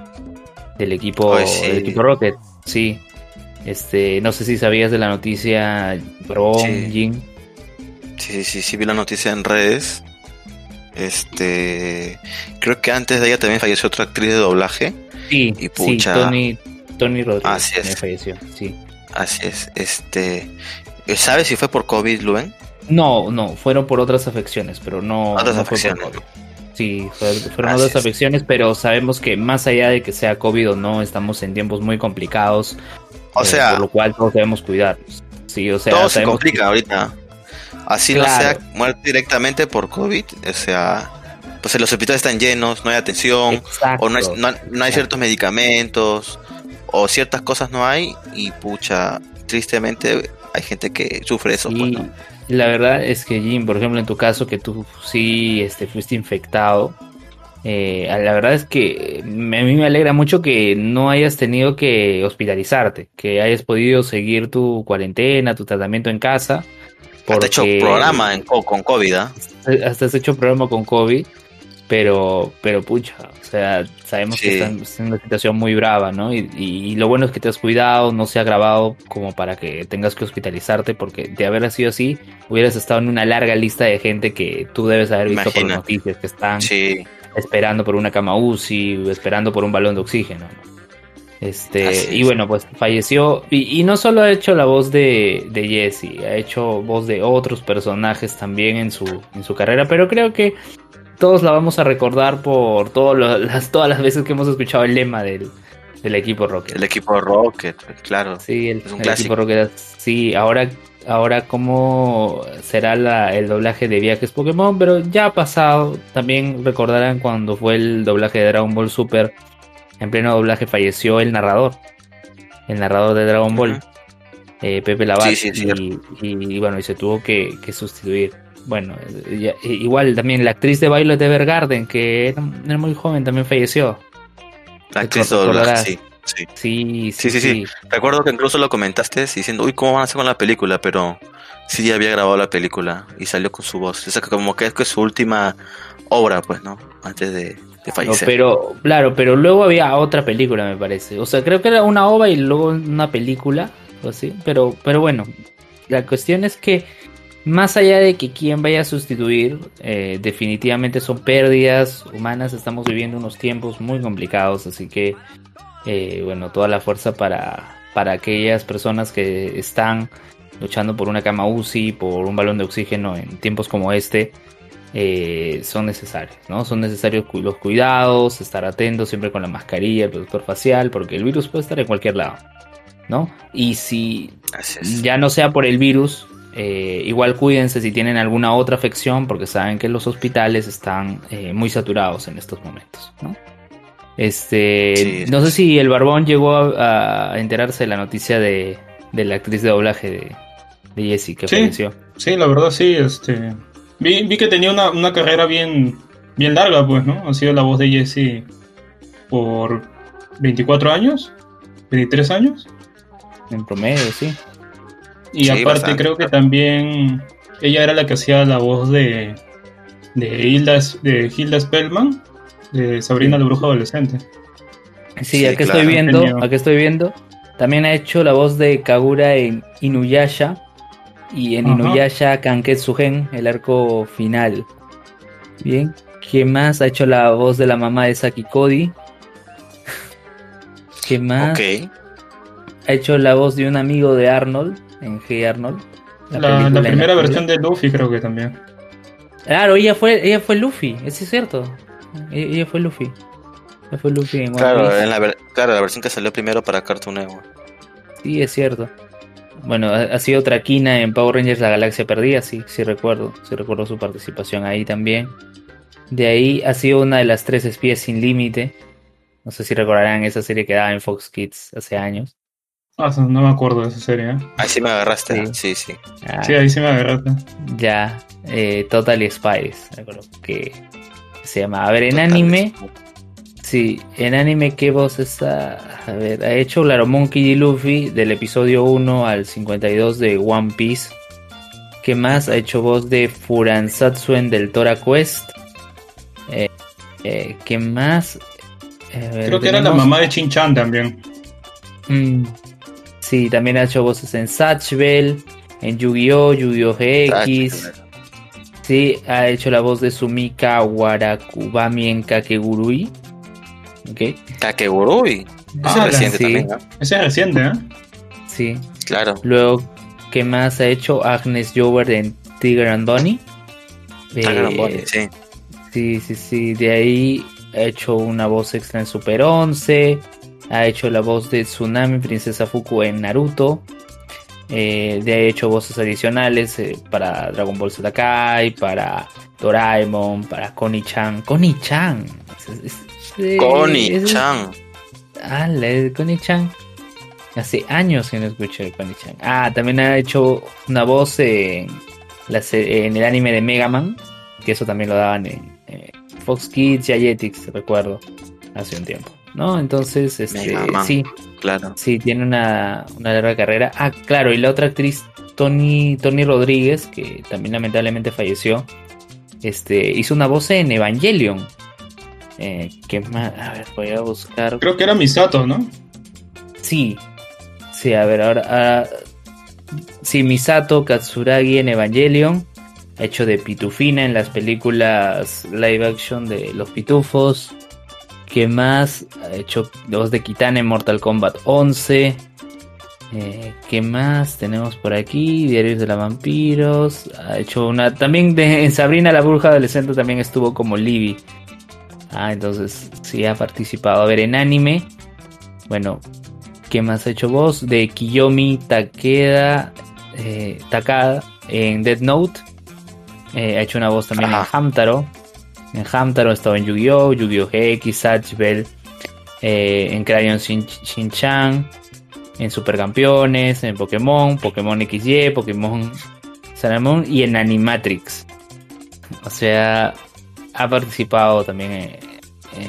S1: del equipo,
S3: Ay, sí.
S1: del equipo Rocket, sí. Este, no sé si sabías de la noticia, Bron,
S3: Sí.
S1: Jin.
S3: Sí, sí, sí, vi la noticia en redes. Este. Creo que antes de ella también falleció otra actriz de doblaje.
S1: Sí,
S3: Y
S1: sí,
S3: pucha.
S1: Tony, Tony Rodríguez
S3: Así es.
S1: falleció, sí.
S3: Así es. Este. ¿Sabes si fue por COVID, Luen?
S1: No, no, fueron por otras afecciones, pero no.
S3: Otras
S1: no fue por
S3: afecciones.
S1: COVID. Sí, fue- fueron
S3: Así
S1: otras
S3: es.
S1: afecciones, pero sabemos que más allá de que sea COVID o no, estamos en tiempos muy complicados.
S3: O
S1: eh,
S3: sea,
S1: por lo cual todos debemos cuidarnos. Sí, o sea,
S3: todo se complica ahorita. Así
S1: Claro.
S3: no sea muerte directamente por COVID, o sea, pues los hospitales están llenos, no hay atención,
S1: Exacto.
S3: o no hay, no, no hay ciertos medicamentos, o ciertas cosas no hay, y pucha, tristemente hay gente que sufre eso. pues,
S1: Y
S3: ¿no?
S1: la verdad es que Jim, por ejemplo, en tu caso que tú sí este, fuiste infectado, eh, la verdad es que me- a mí me alegra mucho que no hayas tenido que hospitalizarte, que hayas podido seguir tu cuarentena, tu tratamiento en casa.
S3: Hasta hecho
S1: porque-
S3: programa en, co- con COVID, ¿ah?
S1: Hasta has hecho programa con COVID, pero, pero pucha, o sea, sabemos
S3: Sí.
S1: que están en una situación muy brava, ¿no? Y, y lo bueno es que te has cuidado, no se ha agravado como para que tengas que hospitalizarte, porque de haber sido así, hubieras estado en una larga lista de gente que tú debes haber visto por
S3: Imagínate.
S1: noticias, que están
S3: Sí,
S1: esperando por una cama UCI, esperando por un balón de oxígeno. ¿no? Este,
S3: Así
S1: y bueno, pues falleció. Y, y no solo ha hecho la voz de, de Jesse, ha hecho voz de otros personajes también en su, en su carrera, pero creo que todos la vamos a recordar por todo lo- las, todas las veces que hemos escuchado el lema del, del equipo Rocket.
S3: el equipo Rocket, claro.
S1: Sí, el,
S3: Es un
S1: el
S3: clásico.
S1: equipo Rocket. Sí, ahora, ahora cómo será la- el doblaje de Viajes Pokémon, pero ya ha pasado. También recordarán cuando fue el doblaje de Dragon Ball Super. En pleno doblaje falleció el narrador. El narrador de Dragon Ball. Eh, Pepe Lavat.
S3: Sí, sí,
S1: y, y, bueno, y se tuvo que, que sustituir. Bueno, eh, ya- igual también la actriz de Violet Evergarden, que era, era muy joven, también falleció.
S3: La actriz de doblaje, sí, sí.
S1: Sí,
S3: Sí, sí, sí. Recuerdo que incluso lo comentaste diciendo, uy, ¿cómo van a hacer con la película? Pero sí ya había grabado la película y salió con su voz. O sea, que como que es que es su última obra, pues, ¿no? Antes de, de
S1: No,
S3: fallecer.
S1: pero, claro, pero luego había otra película, me parece. O sea, creo que era una ova y luego una película, o así. Pero, pero bueno, la cuestión es que más allá de que quien vaya a sustituir, eh, definitivamente son pérdidas humanas. Estamos viviendo unos tiempos muy complicados, así que, eh, bueno, toda la fuerza para, para aquellas personas que están luchando por una cama UCI, por un balón de oxígeno en tiempos como este eh, son necesarios, ¿no? Son necesarios los cuidados, estar atentos siempre con la mascarilla, el protector facial, porque el virus puede estar en cualquier lado. ¿no? Y si ya no sea por el virus, eh, igual cuídense si tienen alguna otra afección, porque saben que los hospitales están eh, muy saturados en estos momentos, ¿no? Este,
S3: Sí,
S1: no sé
S3: sí.
S1: si el Barbón llegó a, a enterarse de la noticia de, de la actriz de doblaje de, de Jessie que
S4: Sí.
S1: falleció.
S4: Sí, la verdad sí, este... Vi, vi que tenía una, una carrera bien, bien larga, pues, ¿no? Ha sido la voz de Jessie por 24 años, 23 años.
S1: En promedio, sí.
S4: Y
S3: Sí,
S4: aparte
S3: bastante.
S4: creo que también ella era la que hacía la voz de, de, Hilda, de Hilda Spellman, de Sabrina la Bruja Adolescente.
S1: Sí,
S3: Sí,
S1: aquí
S3: claro.
S1: estoy viendo,
S4: Genio.
S1: aquí estoy viendo. También ha hecho la voz de Kagura en Inuyasha y en
S4: Ajá.
S1: Inuyasha Kanketsugen, el arco final. Bien, ¿quién más ha hecho la voz de la mamá de Saki Cody? ¿Qué más?
S3: Ok.
S1: Ha hecho la voz de un amigo de Arnold en Hey Arnold.
S4: La, primera
S1: la-
S4: versión de Luffy creo que también.
S1: Claro, ella fue, ella fue Luffy, eso es cierto. E- Ella fue Luffy. Ella fue Luffy en One
S3: Claro,
S1: Piece.
S3: en la, ver- claro, la versión que salió primero para Cartoon Network.
S1: Sí, es cierto. Bueno, ha, ha sido Traquina en Power Rangers La Galaxia Perdida, sí, sí recuerdo. Sí recuerdo su participación ahí también. De ahí ha sido una de las tres espías sin límite. No sé si recordarán esa serie que daba en Fox Kids hace años.
S4: Ah, no me acuerdo de esa serie. ¿eh?
S3: Ahí sí me agarraste.
S1: Sí.
S3: Sí, sí.
S1: Ah,
S4: Sí, ahí sí me agarraste.
S1: Ya, eh, Totally Spies, que se llama. A ver, en
S3: Total.
S1: anime, sí, en anime, ¿qué voz está? A ver, ha hecho claro Monkey D. Luffy del episodio 1 al 52 de One Piece. ¿Qué más? Ha hecho voz de Furansatsuen del Tora Quest. Eh, eh, ¿Qué más? A ver,
S4: Creo que era la mamá de Chin-Chan también.
S1: Mm, sí, también ha hecho voces en Satch Bell, en Yu-Gi-Oh!, Yu-Gi-Oh! GX. Sí, ha hecho la voz de Sumika Warakubami en Kakegurui. Ok,
S3: Kakegurui.
S4: Ah,
S3: es reciente
S1: sí.
S3: también, ¿no?
S4: Ese es reciente, ¿eh?
S1: sí.
S3: Claro.
S1: Luego, ¿qué más ha hecho Agnes Jover en Tiger and Bunny? Eh,
S3: Dragon Ball, sí.
S1: Sí, sí, sí. De ahí ha hecho una voz extra en Super 11. Ha hecho la voz de Tsunami Princesa Fuku en Naruto. Eh, de ahí ha hecho voces adicionales eh, para Dragon Ball Z Kai, para Doraemon, para Connie-chan. Connie-chan.
S3: Connie-chan.
S1: Ah, Connie-chan. Hace años que no escucho de Connie-chan. Ah, también ha hecho una voz en, la en el anime de Mega Man. Que eso también lo daban en eh, Fox Kids y Jetix, recuerdo. Hace un tiempo. ¿No? Entonces, este, sí,
S3: Claro.
S1: sí, tiene una, una larga carrera. Ah, claro, y la otra actriz, Tony, Tony Rodríguez, que también lamentablemente falleció, este, hizo una voz en Evangelion. Eh, ¿Qué más? A ver, voy a buscar.
S4: Creo que era Misato, ¿no?
S1: Sí, sí, a ver, ahora. ah, sí, Misato Katsuragi en Evangelion, hecho de Pitufina en las películas live action de Los Pitufos. ¿Qué más? Ha hecho voz de Kitana en Mortal Kombat 11. Eh, ¿Qué más tenemos por aquí? Diarios de la Vampiros. Ha hecho una. También de, en Sabrina la Bruja Adolescente también estuvo como Libby. Ah, entonces sí ha participado. A ver, en anime. Bueno, ¿qué más ha hecho voz? De Kiyomi Takeda. eh, Takada en Dead Note. Eh, ha hecho una voz también
S3: Ajá.
S1: en Hamtaro. En Hamtaro ha estado en Yu-Gi-Oh!, Yu-Gi-Oh! GX, Satch Bell. eh, en Crayon Shin- Shin-Chan. En Supercampeones. En Pokémon. Pokémon XY. Pokémon Salamón. Y en Animatrix. O sea, ha participado también en.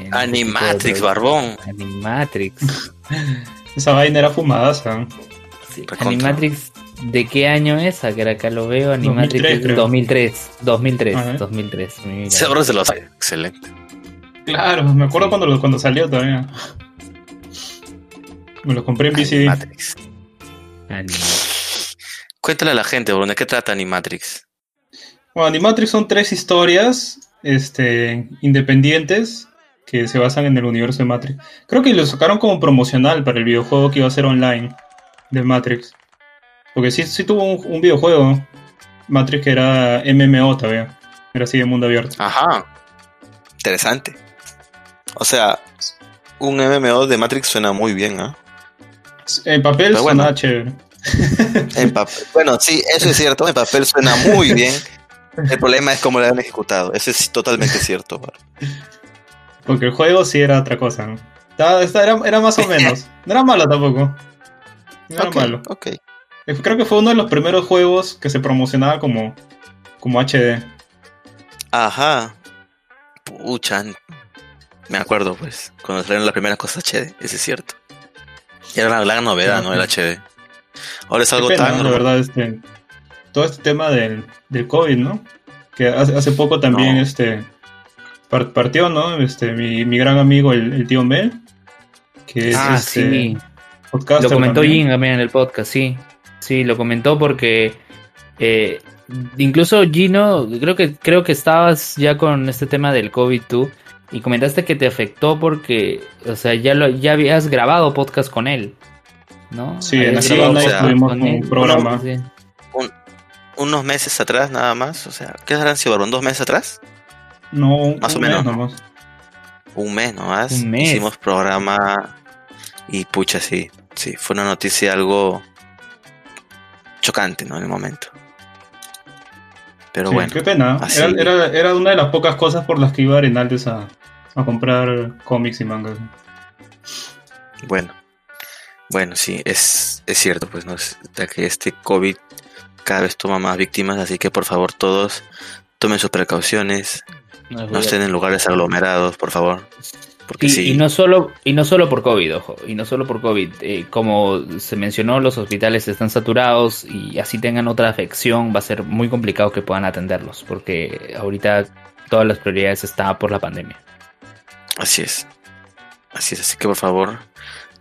S1: en
S3: Animatrix,
S1: este de
S3: barbón.
S1: Animatrix.
S4: Esa vaina era fumadaza.
S1: Sí,
S3: Recontra.
S1: Animatrix, ¿de qué año es? A que acá lo veo. Animatrix
S4: 2003
S1: es
S4: creo.
S1: 2003. 2003.
S4: Ajá.
S1: 2003. mira.
S3: Seguro se lo sabe. Excelente.
S4: Claro, me acuerdo cuando, lo- cuando salió todavía. Me lo compré en VCD.
S3: Animatrix.
S1: Animatrix.
S3: Cuéntale a la gente, ¿de qué trata Animatrix?
S4: Bueno, Animatrix son tres historias este, independientes que se basan en el universo de Matrix. Creo que lo sacaron como promocional para el videojuego que iba a ser online de Matrix. Porque sí, sí tuvo un, un videojuego, Matrix, que era MMO todavía. Era así de mundo abierto.
S3: Ajá. Interesante. O sea, un MMO de Matrix suena muy bien, ¿ah?
S4: En papel
S3: Pero bueno.
S4: suena chévere.
S3: En papel, bueno, sí, eso es cierto. En papel suena muy bien. El problema es cómo lo han ejecutado. Eso es totalmente cierto.
S4: Porque el juego sí era otra cosa. ¿no? Era, era más o menos. No era malo tampoco. No era malo.
S3: ok.
S4: Eh, Creo que fue uno de los primeros juegos que se promocionaba como, como HD.
S3: Ajá. Pucha. Me acuerdo, pues, cuando salieron las primeras cosas HD. Eso es cierto. Era la gran novedad, ¿no? El HD. Ahora es algo
S4: pena,
S3: tan.
S4: ¿no? La verdad, este, todo este tema del, del COVID, ¿no? Que hace, hace poco también
S3: No.
S4: este par- partió, ¿no? Este, mi, mi gran amigo, el, el tío Mel, que es
S1: Ah,
S4: este,
S1: sí.
S4: podcaster
S1: Lo comentó
S4: también.
S1: Jin también en el podcast, sí. Sí, lo comentó porque eh, incluso Gino, creo que creo que estabas ya con este tema del COVID tú y comentaste que te afectó porque, o sea, ya lo ya habías grabado podcast con él, ¿no?
S4: Sí,
S3: en
S4: tuvimos un
S1: él.
S4: programa.
S1: Sí.
S3: Unos meses atrás, nada más. O sea, ¿qué habrán sido, Barbón? ¿Dos meses atrás?
S4: No, un-
S3: Más o
S4: un
S3: menos,
S4: mes
S3: ¿no?
S4: nomás.
S3: Un mes nomás.
S1: Un mes.
S3: Hicimos programa. Y pucha, sí. Sí, fue una noticia algo chocante, ¿no? En el momento. Pero
S4: Sí,
S3: bueno.
S4: Qué pena.
S3: así.
S4: Era, era, era una de las pocas cosas por las que iba a Arenales a, a comprar cómics y mangas.
S3: Bueno, bueno, sí, es, es cierto, pues, ¿no? Es- que este COVID cada vez toma más víctimas, así que por favor todos tomen sus precauciones, no estén en lugares aglomerados, por favor. Porque
S1: Y,
S3: sí,
S1: y no solo y no solo por COVID, ojo, y no solo por COVID, eh, como se mencionó, los hospitales están saturados y así tengan otra afección, va a ser muy complicado que puedan atenderlos, porque ahorita todas las prioridades están por la pandemia.
S3: así es. Así es, así que por favor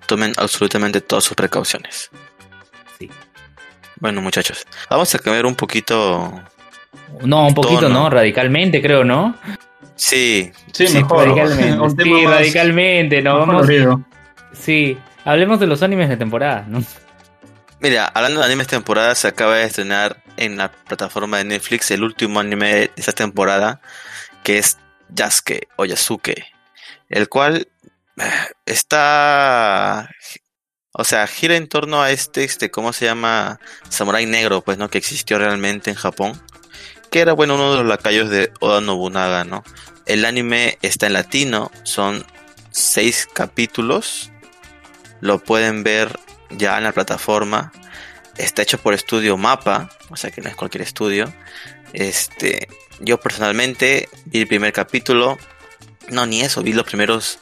S3: tomen absolutamente todas sus precauciones.
S1: Sí.
S3: Bueno, muchachos, vamos a cambiar un poquito.
S1: No, un poquito,
S3: Tono.
S1: ¿no? Radicalmente, creo, ¿no?
S3: Sí,
S4: Sí,
S3: Sí,
S4: mejor.
S1: radicalmente. Sí, radicalmente, vamos. Sí, hablemos de los animes de temporada, ¿no?
S3: Mira, hablando de animes temporada, se acaba de estrenar en la plataforma de Netflix el último anime de esta temporada, que es Yasuke o Yasuke, el cual eh, está, o sea, gira en torno a este, este, ¿cómo se llama? Samurai negro, pues, ¿no? Que existió realmente en Japón, que era, bueno, uno de los lacayos de Oda Nobunaga, ¿no? El anime está en latino, son seis capítulos, lo pueden ver ya en la plataforma. Está hecho por estudio Mapa, o sea que no es cualquier estudio. Este, yo personalmente vi el primer capítulo, no ni eso, vi los primeros,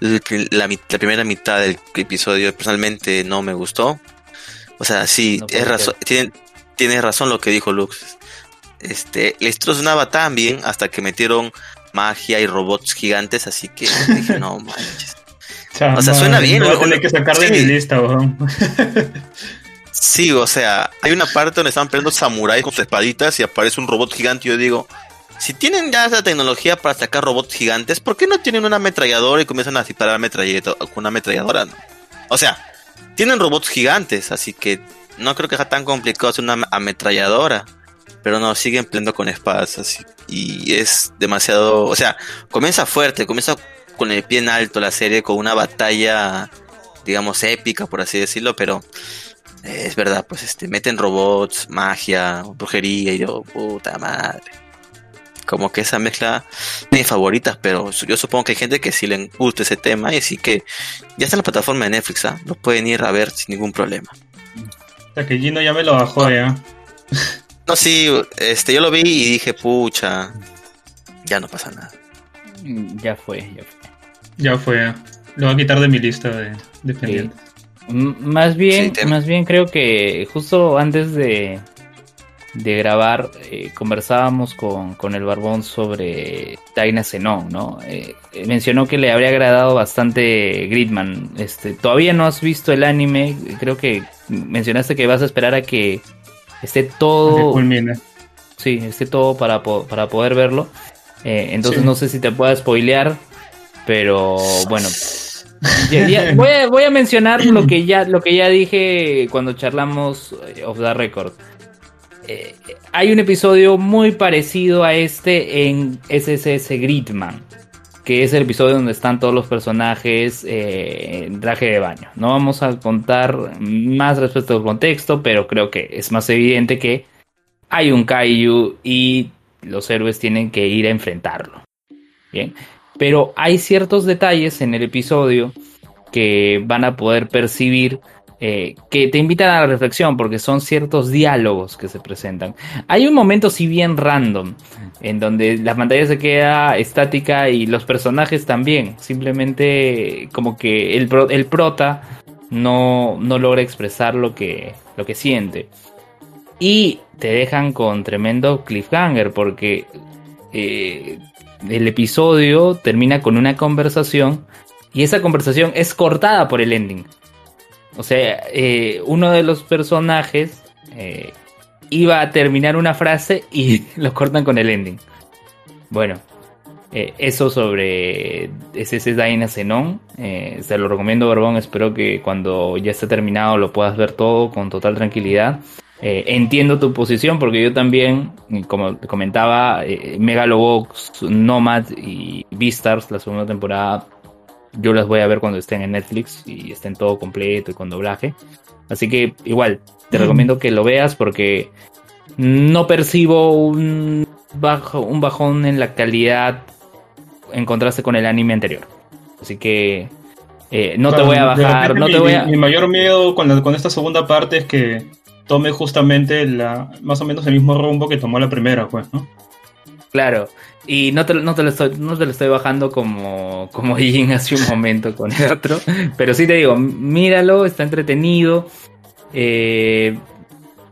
S3: la, primera mitad del episodio. Personalmente no me gustó. O sea, sí,
S1: No
S3: es razón, tiene, tiene razón lo que dijo Lux. Este, la historia sonaba tan bien hasta que metieron magia y robots gigantes, así que dije, no manches. O sea, suena bien,
S4: lo- tener que sacar de
S3: sí.
S4: mi lista.
S3: Sí, o sea, hay una parte donde están peleando samuráis con sus espaditas y aparece un robot gigante. Y yo digo, si tienen ya esa tecnología para sacar robots gigantes, ¿por qué no tienen una ametralladora y comienzan a disparar metralleta con una ametralladora? no? O sea, tienen robots gigantes, así que no creo que sea tan complicado hacer una ametralladora. Pero no, siguen peleando con espadas así. Y es demasiado. O sea, comienza fuerte, comienza con el pie en alto la serie, con una batalla, digamos, épica, por así decirlo, pero eh, es verdad, pues este, meten robots, magia, brujería y yo, puta madre. Como que esa mezcla de mis favoritas, pero yo supongo que hay gente que sí le gusta ese tema y sí que ya está en la plataforma de Netflix, ¿ah? Lo pueden ir a ver sin ningún problema.
S4: O sea, que Gino ya me lo bajó ya.
S3: No, sí, este, yo lo vi y dije, pucha, ya no pasa nada.
S1: Mm, Ya fue, ya fue.
S4: Ya fue. Lo voy a quitar de mi lista de, de pendientes.
S1: M- Más bien,
S3: Sí, te-
S1: más bien creo que justo antes de, de grabar eh, conversábamos con, con el Barbón sobre Taina Zenón, ¿no? Eh, eh, mencionó que le habría agradado bastante Gridman. Este, todavía no has visto el anime, creo que mencionaste que vas a esperar a que esté todo, sí, esté todo para, po- para poder verlo. Eh, entonces
S4: Sí.
S1: no sé si te pueda spoilear, pero bueno, ya- ya- voy, a, voy a mencionar lo que ya lo que ya dije cuando charlamos eh, off the record. Eh, hay un episodio muy parecido a este en SSS Gridman. Que es el episodio donde están todos los personajes eh, en traje de baño. No vamos a contar más respecto al contexto, pero creo que es más evidente que hay un Kaiju y los héroes tienen que ir a enfrentarlo. Bien, pero hay ciertos detalles en el episodio que van a poder percibir eh, que te invitan a la reflexión porque son ciertos diálogos que se presentan. Hay un momento si bien random en donde la pantalla se queda estática y los personajes también, simplemente como que el, el prota no, no logra expresar lo que, lo que siente. Y te dejan con tremendo cliffhanger porque eh, el episodio termina con una conversación y esa conversación es cortada por el ending. O sea, eh, uno de los personajes eh, iba a terminar una frase y lo cortan con el ending. Bueno, eh, eso sobre SS Daina Zenon. se lo recomiendo, Barbón. Espero que cuando ya esté terminado lo puedas ver todo con total tranquilidad. entiendo tu posición porque yo también, como comentaba, Megalobox, Nomad y Beastars, la segunda temporada, yo las voy a ver cuando estén en Netflix y estén todo completo y con doblaje. Así que igual, te recomiendo que lo veas porque no percibo un, bajo, un bajón en la calidad en contraste con el anime anterior. Así que eh, no te voy a bajar. No
S4: mi,
S1: te voy a...
S4: mi mayor miedo con, con esta segunda parte es que tome justamente la, más o menos el mismo rumbo que tomó la primera, pues, ¿no?
S1: Claro, y no te, no te, lo, estoy, no te lo estoy bajando como, como Jin hace un momento con el otro, pero sí te digo, míralo, está entretenido, eh,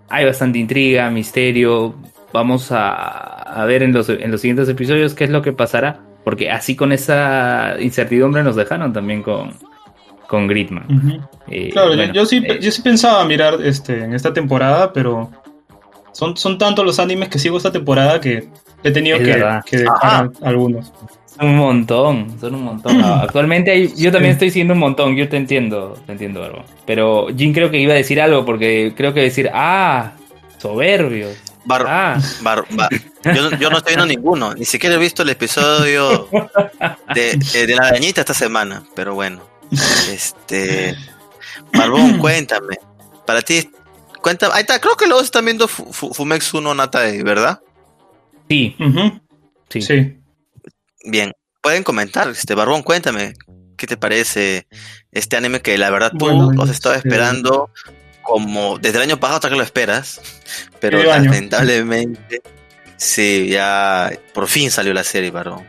S1: hay bastante intriga, misterio, vamos a, a ver en los, en los siguientes episodios qué es lo que pasará, porque así con esa incertidumbre nos dejaron también con, con Gridman.
S4: Uh -huh. eh, claro, bueno, yo, sí, eh, yo sí pensaba mirar este, en esta temporada, pero son, son tantos los animes que sigo esta temporada que he tenido que, que, dejar algunos.
S1: Son un montón, son un montón. Actualmente hay, yo también estoy siguiendo un montón, yo te entiendo, te entiendo, Barbo. Pero Jin creo que iba a decir algo, porque creo que decir, ah, soberbio.
S3: Bar, ah. bar, bar. Yo, yo, no estoy viendo ninguno, ni siquiera he visto el episodio de, eh, de la arañita esta semana, pero bueno. Este. Barbón, cuéntame. Para ti, cuéntame. Ahí está, creo que luego están viendo Fumetsu no Natai, ¿verdad?
S1: Sí.
S4: Uh -huh.
S1: sí.
S4: sí.
S3: Bien, pueden comentar, este Barbón, cuéntame, ¿qué te parece este anime que la verdad tú
S4: Bueno,
S3: has estado
S4: este-
S3: esperando como desde el año pasado hasta que lo esperas, pero lamentablemente sí, ya por fin salió la serie, Barbón.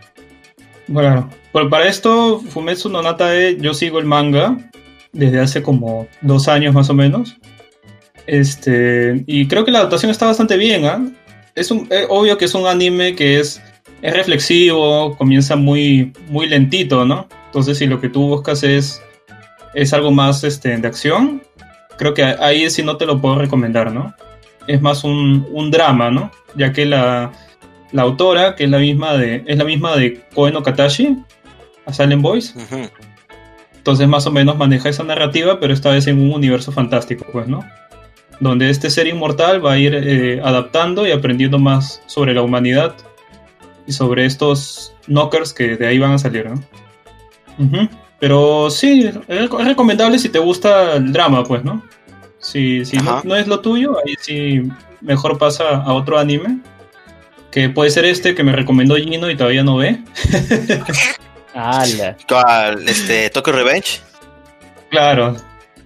S4: Bueno, pues para esto, Fumetsu no Natae, yo sigo el manga desde hace como dos años más o menos. Este, y creo que la adaptación está bastante bien, ¿ah? Es un, eh, obvio que es un anime que es, es reflexivo, comienza muy, muy lentito, ¿no? Entonces, si lo que tú buscas es, es algo más este, de acción, creo que ahí sí no te lo puedo recomendar, ¿no? Es más un, un drama, ¿no? Ya que la, la autora, que es la misma de, es la misma de Koe no Katashi, a Silent Boys.
S3: Uh -huh.
S4: Entonces más o menos maneja esa narrativa, pero esta vez en un universo fantástico, pues, ¿no? Donde este ser inmortal va a ir eh, adaptando y aprendiendo más sobre la humanidad y sobre estos knockers que de ahí van a salir, ¿no? Uh -huh. Pero sí, es recomendable si te gusta el drama, pues, ¿no? Si, si no, no, es lo tuyo, ahí sí mejor pasa a otro anime. Que puede ser este que me recomendó Gino y todavía no ve.
S3: ¿Cuál? Este, ¿Tokyo Revenge?
S4: Claro.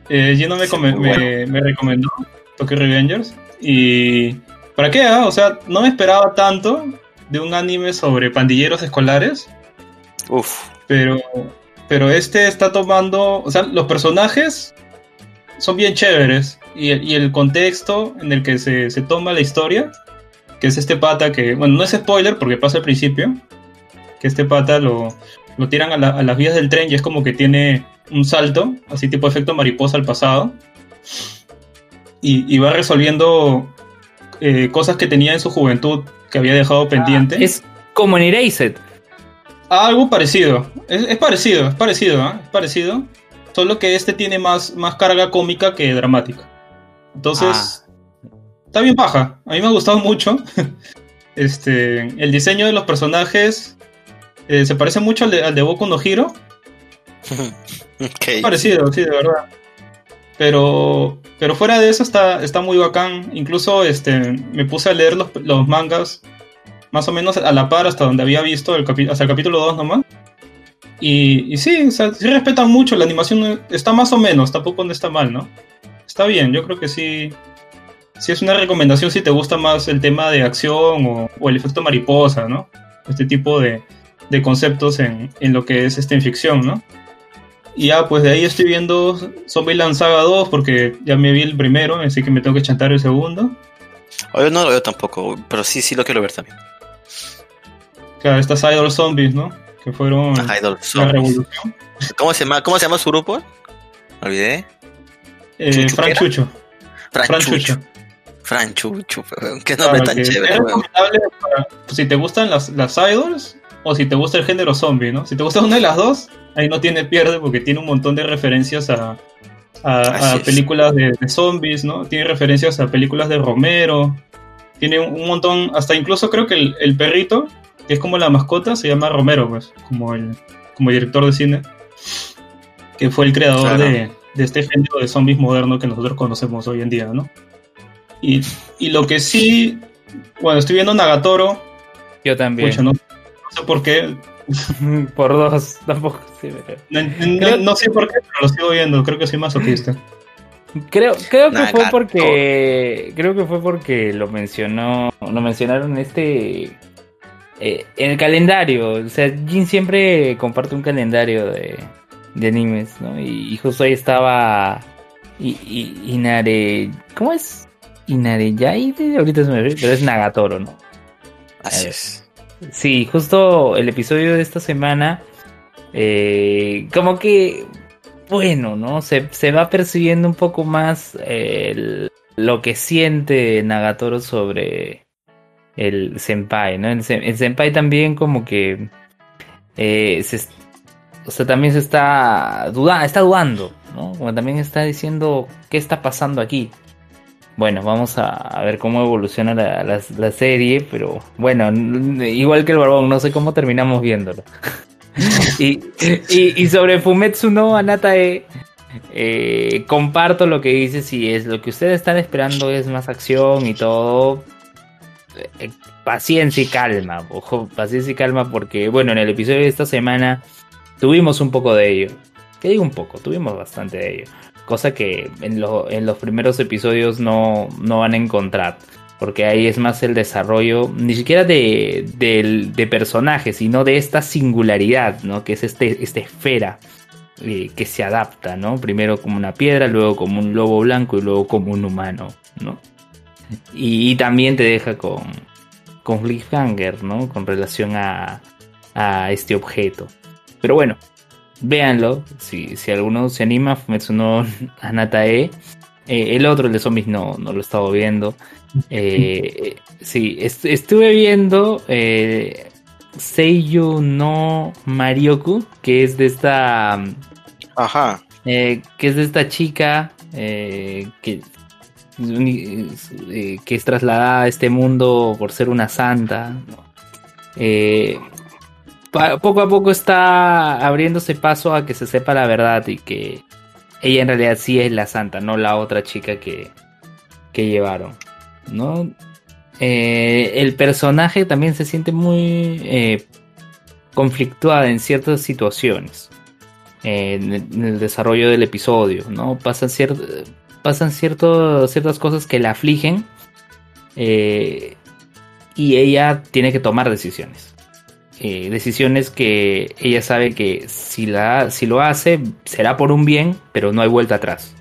S4: Eh, Gino me, me, me, recomendó Tokyo Revengers. Y. ¿Para qué? Ah? O sea, no me esperaba tanto de un anime sobre pandilleros escolares.
S3: Uf.
S4: Pero. Pero este está tomando. O sea, los personajes son bien chéveres. Y, y el contexto en el que se, se toma la historia que es este pata que, bueno, no es spoiler porque pasa al principio, que este pata lo, lo tiran a, la, a, las vías del tren y es como que tiene un salto, así tipo efecto mariposa al pasado, y, y va resolviendo eh, cosas que tenía en su juventud que había dejado pendiente.
S1: Ah, es como en Erased.
S4: Algo parecido, es, es parecido, es parecido, ¿eh? es parecido, solo que este tiene más, más carga cómica que dramática. Entonces... Ah está bien baja. A mí me ha gustado mucho. Este, el diseño de los personajes Eh, se parece mucho al de, al de Boku no Hero.
S3: Ok.
S4: Parecido, sí, de verdad. Pero, pero fuera de eso está, está muy bacán. Incluso este, me puse a leer los, los mangas más o menos a la par hasta donde había visto el hasta el capítulo 2 nomás. Y, y sí, o sea, sí respetan mucho. La animación está más o menos, tampoco no está mal, ¿no? Está bien, yo creo que sí. Sí es una recomendación si te gusta más el tema de acción o, o el efecto mariposa, ¿no? Este tipo de, de conceptos en, en lo que es este, en ficción, ¿no? Y ya, pues de ahí estoy viendo Zombieland Saga 2 porque ya me vi el primero, así que me tengo que chantar el segundo.
S3: O yo no lo veo tampoco, pero sí, sí lo quiero ver también.
S4: Claro, estas Idol Zombies, ¿no? Que fueron
S3: Idol
S4: la
S3: Zombies.
S4: revolución.
S3: ¿Cómo se llama, cómo se llama su grupo? Me olvidé.
S4: Eh,
S3: ¿Chuchu
S4: Fran
S3: era?
S4: Chucho.
S3: Fran,
S4: Fran
S3: Chucho.
S4: Chucho.
S3: Qué nombre
S4: Claro,
S3: tan chévere,
S4: para- si te gustan las, las idols o si te gusta el género zombie, ¿no? Si te gusta una de las dos, ahí no tiene pierde porque tiene un montón de referencias a, a- películas de, de zombies, ¿no? Tiene referencias a películas de Romero. Tiene un, un montón, hasta incluso creo que el, el perrito, que es como la mascota, se llama Romero, pues, como el como director de cine, que fue el creador
S3: Claro.
S4: de, de este género de zombies moderno que nosotros conocemos hoy en día, ¿no? Y, y lo que sí, bueno, estoy viendo Nagatoro,
S1: Yo también.
S4: pucha, no, no sé por qué,
S1: Por dos, tampoco. sí,
S4: no, no-
S1: Creo-
S4: no sé por qué, pero lo sigo viendo, creo que soy masoquista.
S1: Creo, creo que fue porque. Creo que fue porque lo mencionó. Lo mencionaron en este. eh, en el calendario. O sea, Jin siempre comparte un calendario de, de animes, ¿no? Y, y justo ahí estaba. Y, y, Inare. ¿Cómo es? Inareyaide. Ahorita se me ve, pero es Nagatoro, ¿no?
S3: Así es.
S1: Sí, justo el episodio de esta semana, eh, como que, bueno, ¿no? Se, se va percibiendo un poco más lo que siente Nagatoro sobre el senpai, ¿no? El, sen- el senpai también como que, eh, se, o sea, también se está dudando, ¿no? Como también está diciendo, ¿qué está pasando aquí? Bueno, vamos a, ver cómo evoluciona la, serie, pero bueno, igual que el Barbón, no sé cómo terminamos viéndolo. y, sobre Fumetsu no Anatae, eh, comparto lo que dice, si es lo que ustedes están esperando es más acción y todo, eh, paciencia y calma, ojo, paciencia y calma porque, bueno, en el episodio de esta semana tuvimos un poco de ello. Que digo un poco, tuvimos bastante de ello cosa que en, lo- en los primeros episodios no, no van a encontrar. Porque ahí es más el desarrollo, ni siquiera de, del- de personajes, sino de esta singularidad, ¿no? Que es este, esta esfera eh, que se adapta, ¿no? Primero como una piedra, luego como un lobo blanco y luego como un humano, ¿no? Y, y también te deja con, con cliffhanger, ¿no? Con relación a, a este objeto. Pero bueno, véanlo. Si, si alguno se anima, Fumetsu no Anatae. Eh, el otro, el de zombies, no, no lo he estado viendo. Eh, sí, est- estuve viendo eh, Seiyu no Marioku, que es de esta.
S3: Ajá.
S1: eh, que es de esta chica que, que es trasladada a este mundo por ser una santa. ¿no? Eh, poco a poco está abriéndose paso a que se sepa la verdad y que ella en realidad sí es la santa, no la otra chica que, que llevaron. ¿no? Eh, el personaje también se siente muy eh, conflictuada en ciertas situaciones eh, en, el, desarrollo del episodio, ¿no? Pasan, ciertas cosas que la afligen eh, y ella tiene que tomar decisiones. Eh, decisiones que ella sabe que si, la, si lo hace será por un bien, pero no hay vuelta atrás.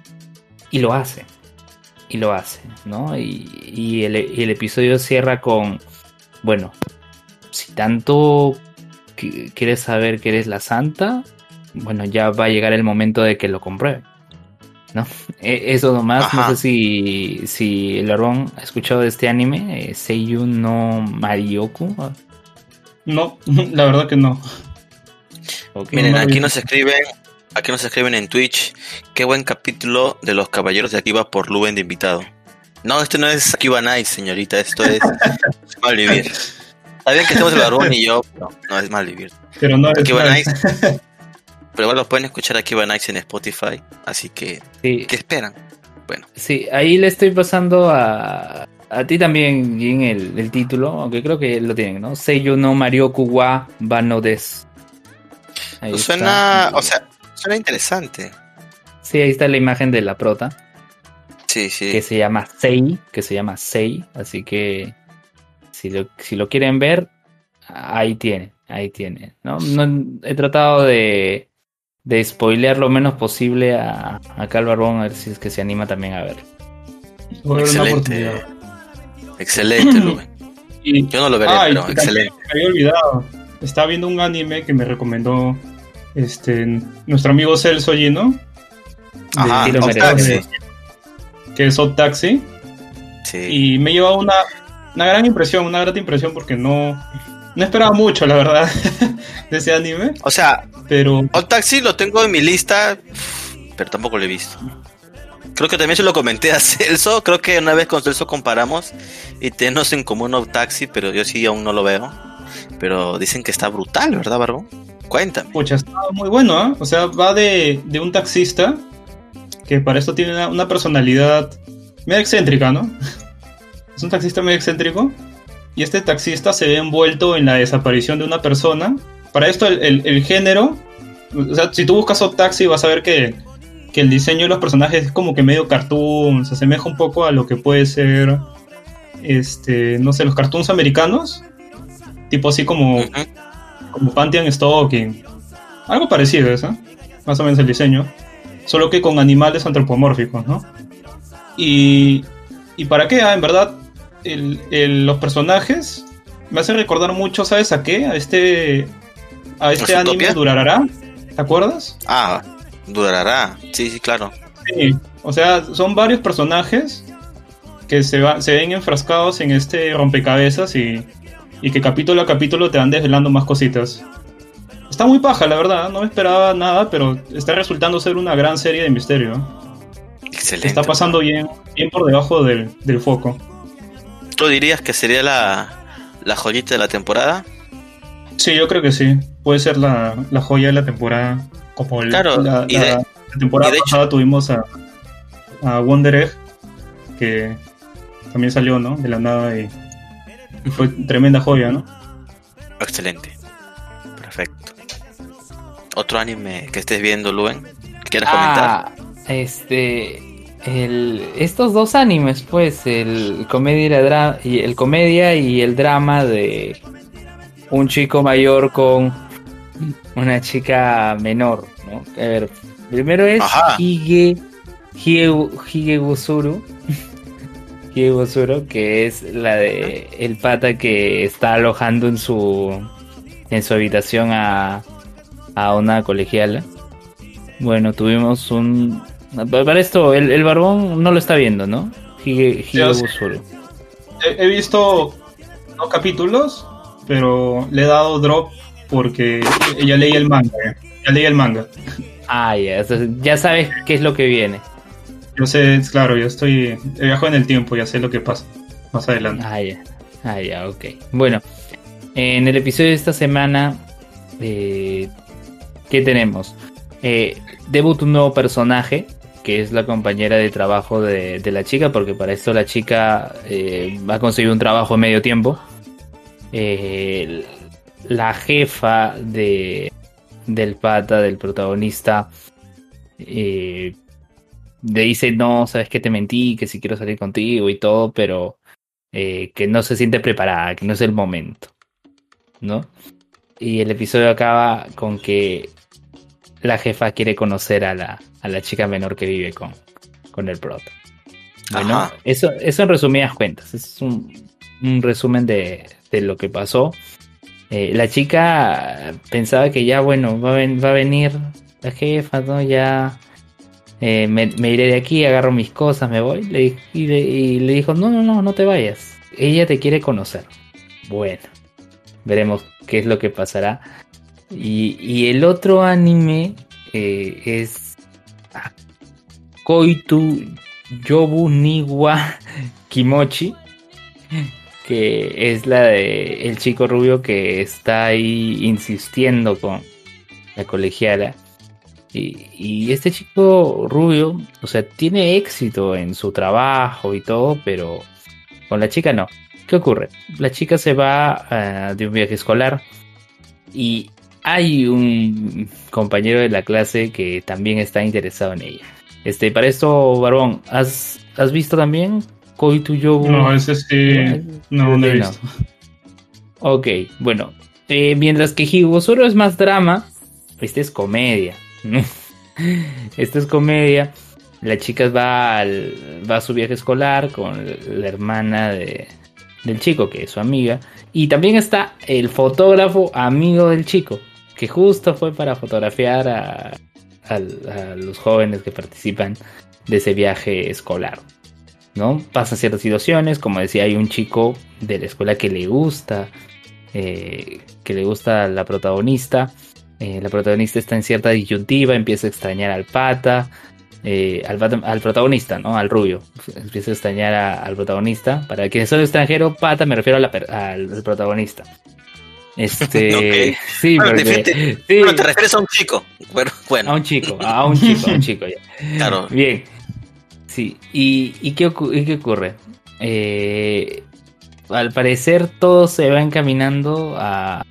S1: Y lo hace. Y lo hace, ¿no? Y, y el, y el episodio cierra con, bueno, si tanto qui- quieres saber que eres la santa, bueno, ya va a llegar el momento de que lo compruebe. ¿No? E- Eso nomás,
S3: Ajá.
S1: no sé si, si el Barbón ha escuchado de este anime, eh, Seiyu no Marioku.
S4: No, la verdad que no.
S3: Miren,
S4: no,
S3: aquí nos escriben, aquí nos escriben en Twitch, qué buen capítulo de los Caballeros de Akiba por Luben de invitado. No, este no es Akiba Nice, señorita, esto es Malvivir. Está bien que estemos el barbón y yo, pero no es mal vivir.
S4: Pero no
S3: va
S4: nice.
S3: Pero igual lo pueden escuchar aquí va Nice en Spotify. Así que,
S1: Sí,
S3: ¿qué esperan?
S1: sí, ahí le estoy pasando a, a ti también, Jin, el, el título, aunque creo que lo tienen, ¿no? Seiyu no Marioku wa Bano des. Ahí
S3: Suena,
S1: está.
S3: o sea, suena interesante.
S1: Sí, ahí está la imagen de la prota,
S3: Sí, sí.
S1: que se llama Sei, que se llama Sei, así que si lo, si lo quieren ver, ahí tiene, ahí tiene. ¿no? No- he tratado de, de spoilear lo menos posible a, a Cal Barbón, a ver si es que se anima también a ver.
S4: Voy a dar una
S3: Excelente. Excelente, Lumen.
S4: Y,
S3: Yo no lo veré,
S4: Ah,
S3: pero excelente.
S4: Me había olvidado. Estaba viendo un anime que me recomendó este nuestro amigo Celso Gino.
S3: Ajá, Hot
S1: merece.
S3: Taxi.
S4: Que es Taxi.
S3: Sí.
S4: Y me llevó una, una gran impresión, una grata impresión porque no, no esperaba mucho, la verdad, de ese anime.
S3: O sea,
S4: Pero
S3: Taxi lo tengo en mi lista, pero tampoco lo he visto. Creo que también se lo comenté a Celso. Creo que una vez con Celso comparamos y tenemos en común Hot Taxi, pero yo sí aún no lo veo. Pero dicen que está brutal, ¿verdad, Barbón? Cuéntame.
S4: Pucha, está muy bueno, ¿ah? O sea, va de, de un taxista que para esto tiene una, personalidad medio excéntrica, ¿no? Es un taxista medio excéntrico. Y este taxista se ve envuelto en la desaparición de una persona. Para esto, el, el- género. O sea, si tú buscas Hot Taxi, vas a ver que, que el diseño de los personajes es como que medio cartoon. Se asemeja un poco a lo que puede ser. Este. No sé, los cartoons americanos. Tipo así como como Pantheon Stalking. Algo parecido eso, más o menos el diseño. Solo que con animales antropomórficos, ¿no? Y, y para qué, ah, en verdad, el- el- los personajes me hacen recordar mucho, ¿sabes a qué? A este, a este anime. Durarara, ¿te acuerdas?
S3: Ah, durará. Sí, sí, claro.
S4: Sí, o sea, son varios personajes que se, va- se ven enfrascados en este rompecabezas y, y que capítulo a capítulo te van desvelando más cositas. Está muy paja, la verdad, no me esperaba nada, pero está resultando ser una gran serie de misterio.
S3: Excelente.
S4: Está pasando bien, bien por debajo del, del foco.
S3: ¿Tú dirías que sería la, la joyita de la temporada?
S4: Sí, yo creo que sí. Puede ser la, la joya de la temporada. Como el-
S3: Claro,
S4: la,
S3: y de-
S4: la- la temporada
S3: y de hecho-
S4: pasada tuvimos a, a Wonder Egg, que también salió, ¿no? De la nada y, y fue tremenda joya, ¿no?
S3: Excelente. Perfecto. ¿Otro anime que estés viendo, Luen? ¿Que ¿Quieres
S1: Ah, este. El, estos dos animes, pues, el comedia y, la dra- y el comedia y el drama de un chico mayor con una chica menor, ¿no? A ver, primero es
S3: Ajá.
S1: Hige, Hige, Higegusuru. Higegusuru, que es la de el pata que está alojando en su en su habitación a, a una colegiala. Bueno, tuvimos un... Para esto, el, el barbón no lo está viendo, ¿no? Hige,
S4: he visto dos capítulos, pero le he dado drop porque ya leí el manga. ¿eh? Ya leí el manga.
S1: Ah, ya, entonces ya sabes qué es lo que viene.
S4: Yo sé, claro, yo estoy. Viajo en el tiempo, ya sé lo que pasa más adelante.
S1: Ah, ya. Ah, ya, ok. Bueno, en el episodio de esta semana, eh, ¿qué tenemos? Eh, debuta un nuevo personaje, que es la compañera de trabajo de, de la chica, porque para esto la chica eh, ha conseguido un trabajo en medio tiempo. Eh, la jefa de, del pata, del protagonista, eh, le dice, no, sabes que te mentí, que si quiero salir contigo y todo, pero eh, que no se siente preparada, que no es el momento, ¿no? Y el episodio acaba con que la jefa quiere conocer a la, a la chica menor que vive con, con el prota. Bueno,
S3: Ajá.
S1: eso, eso en resumidas cuentas, es un, un resumen de, de lo que pasó. Eh, la chica pensaba que ya, bueno, va a, va a venir la jefa, ¿no? Ya eh, me, iré de aquí, agarro mis cosas, me voy. Le, y, le, dijo, no, no, no, no te vayas. Ella te quiere conocer. Bueno, veremos qué es lo que pasará. Y, el otro anime eh, es Koitu Yobu Niwa Kimochi. Que es la de el chico rubio que está ahí insistiendo con la colegiala. Y, y este chico rubio, o sea, tiene éxito en su trabajo y todo, pero con la chica no. ¿Qué ocurre? La chica se va ah, de un viaje escolar y hay un compañero de la clase que también está interesado en ella. Este, para esto, Barbón, ¿has, has visto también
S4: No, ese sí. No, no he visto.
S1: Ok, bueno. eh, mientras que Higosoro es más drama, este es comedia. este es comedia. La chica va, al, va a su viaje escolar con la hermana de, del chico, que es su amiga. Y también está el fotógrafo amigo del chico, que justo fue para fotografiar a, a los jóvenes que participan de ese viaje escolar. ¿No? Pasan ciertas situaciones, como decía, hay un chico de la escuela que le gusta, eh, que le gusta a la protagonista. Eh, la protagonista está en cierta disyuntiva, empieza a extrañar al pata, eh, al, protagonista, ¿no? Al rubio. Empieza a extrañar a- al protagonista. Para quienes son extranjero, pata me refiero a la per- al, al protagonista. Este, sí,
S3: Bueno,
S1: porque,
S3: definitivamente-
S1: sí,
S3: Bueno, te refieres a un chico. Bueno,
S1: a un chico, a un chico, a un chico ya.
S3: claro.
S1: Bien. Sí, ¿y, y qué, y qué ocurre? Eh, al parecer todos se va encaminando a,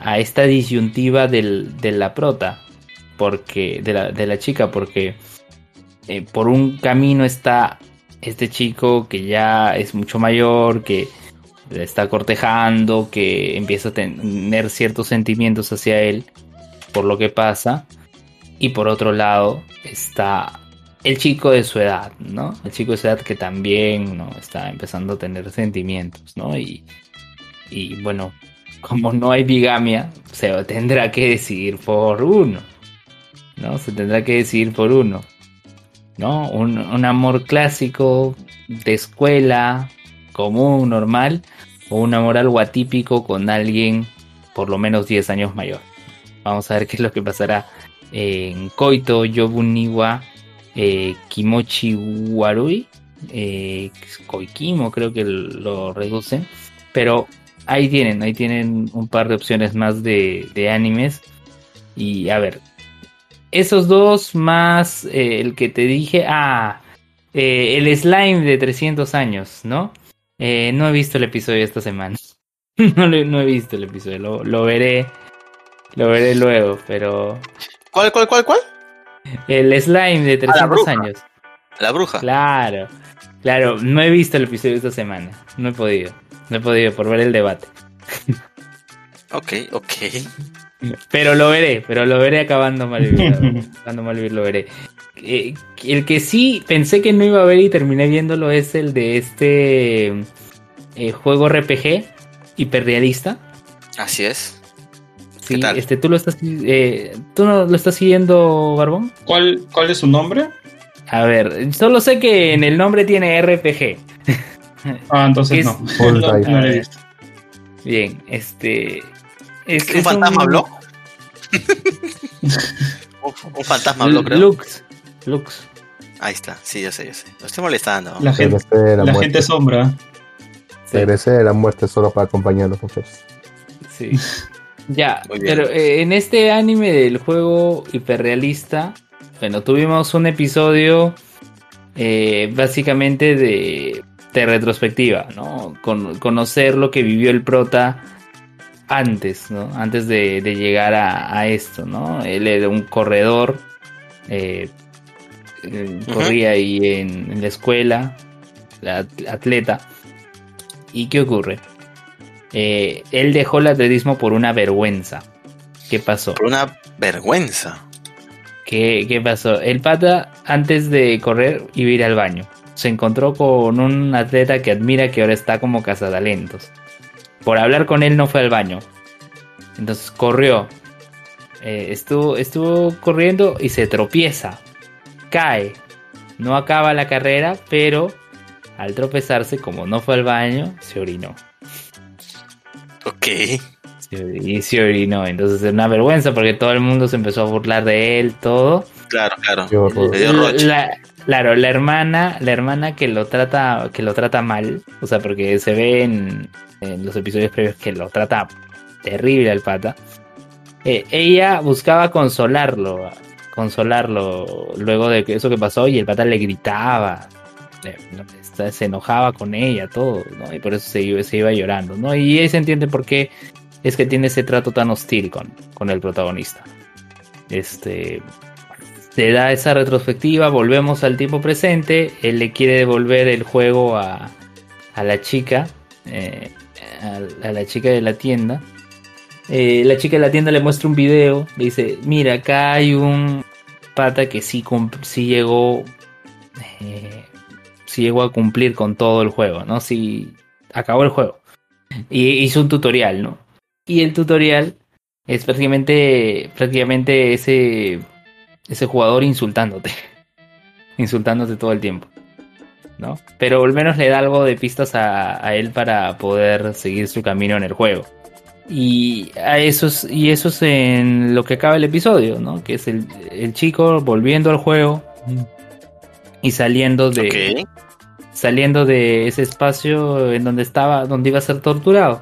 S1: a esta disyuntiva del, de la prota, porque, de, la, de la chica, porque eh, por un camino está este chico que ya es mucho mayor, que la está cortejando, que empieza a tener ciertos sentimientos hacia él por lo que pasa. Y por otro lado está el chico de su edad, ¿no? El chico de su edad que también ¿no? está empezando a tener sentimientos, ¿no? Y, y bueno, como no hay bigamia, se tendrá que decidir por uno, ¿no? Se tendrá que decidir por uno, ¿no? Un, un amor clásico de escuela, común, normal, o un amor algo atípico con alguien por lo menos 10 años mayor. Vamos a ver qué es lo que pasará en Koito Yobuniwa eh, Kimochi Warui. Eh, Koikimo creo que lo reducen. Pero ahí tienen, ahí tienen un par de opciones más de, animes. Y a ver, esos dos más eh, el que te dije, ah, eh, el slime de 300 años, ¿no? Eh, no he visto el episodio esta semana. no he visto el episodio, lo, lo veré. Lo veré luego, pero
S3: ¿Cuál, cuál, cuál, cuál?
S1: El slime de 300
S3: bruja.
S1: años.
S3: La bruja.
S1: Claro, claro, no he visto el episodio esta semana. No he podido. No he podido por ver el debate.
S3: Ok, ok.
S1: Pero lo veré, pero lo veré acabando Malvivir. acabando Malvivir lo veré. Eh, el que sí pensé que no iba a ver y terminé viéndolo es el de este eh, juego RPG hiperrealista.
S3: Así es.
S1: Sí,
S3: tal?
S1: este tú lo estás eh, tú no lo estás siguiendo, Barbón.
S4: ¿Cuál, ¿Cuál es su nombre?
S1: A ver, solo sé que en el nombre tiene RPG.
S4: Ah, entonces
S1: Es-
S4: no. No,
S2: Dive.
S4: no lo he visto.
S1: Bien, este es,
S3: ¿Un
S1: es
S3: fantasma habló? un, un fantasma habló, creo.
S1: Lux, Lux.
S3: Ahí está, sí, yo sé, yo sé. Lo estoy molestando.
S4: La gente,
S2: la
S4: gente sombra.
S1: Sí.
S2: Regresé de la muerte solo para acompañarlos. muchachos.
S1: Sí. Ya, pero eh, en este anime del juego hiperrealista, bueno, tuvimos un episodio eh, básicamente de, de retrospectiva, ¿no? Con, conocer lo que vivió el prota antes, ¿no? Antes de, de llegar a, a esto, ¿no? Él era un corredor, eh, corría ahí en, en la escuela, la- atleta. ¿Y qué ocurre? Eh, él dejó el atletismo por una vergüenza. ¿Qué pasó?
S3: Por una vergüenza.
S1: ¿Qué, qué pasó? El pata, antes de correr, iba a ir al baño. Se encontró con un atleta que admira que ahora está como cazatalentos. Por hablar con él no fue al baño. Entonces corrió. Eh, estuvo, estuvo corriendo y se tropieza. Cae. No acaba la carrera, pero al tropezarse, como no fue al baño, se orinó.
S3: Ok.
S1: Y se orinó. Entonces es una vergüenza porque todo el mundo se empezó a burlar de él, todo.
S3: Claro, claro.
S1: La, Claro, la hermana, la hermana que lo trata, que lo trata mal, o sea, porque se ve en, en los episodios previos que lo trata terrible al pata. eh, ella buscaba consolarlo, consolarlo luego de eso que pasó y el pata le gritaba, le- se enojaba con ella, todo, ¿no? Y por eso se, iba- llorando, ¿no? Y ahí se entiende por qué es que tiene ese trato tan hostil con, con el protagonista. Este, se da esa retrospectiva, volvemos al tiempo presente, él le quiere devolver el juego a, a la chica, eh, a, la chica de la tienda. Eh, la chica de la tienda le muestra un video, le dice, mira, acá hay un pata que sí, sí llegó, eh, sí llegó a cumplir con todo el juego, ¿no? Sí, acabó el juego. Y hizo un tutorial, ¿no? Y el tutorial es prácticamente, prácticamente ese ese jugador insultándote. insultándote todo el tiempo. ¿No? Pero al menos le da algo de pistas a, a él para poder seguir su camino en el juego. Y a eso es, y eso es en lo que acaba el episodio, ¿no? Que es el, el chico volviendo al juego y saliendo de
S3: Ok.
S1: Saliendo de ese espacio en donde estaba, donde iba a ser torturado.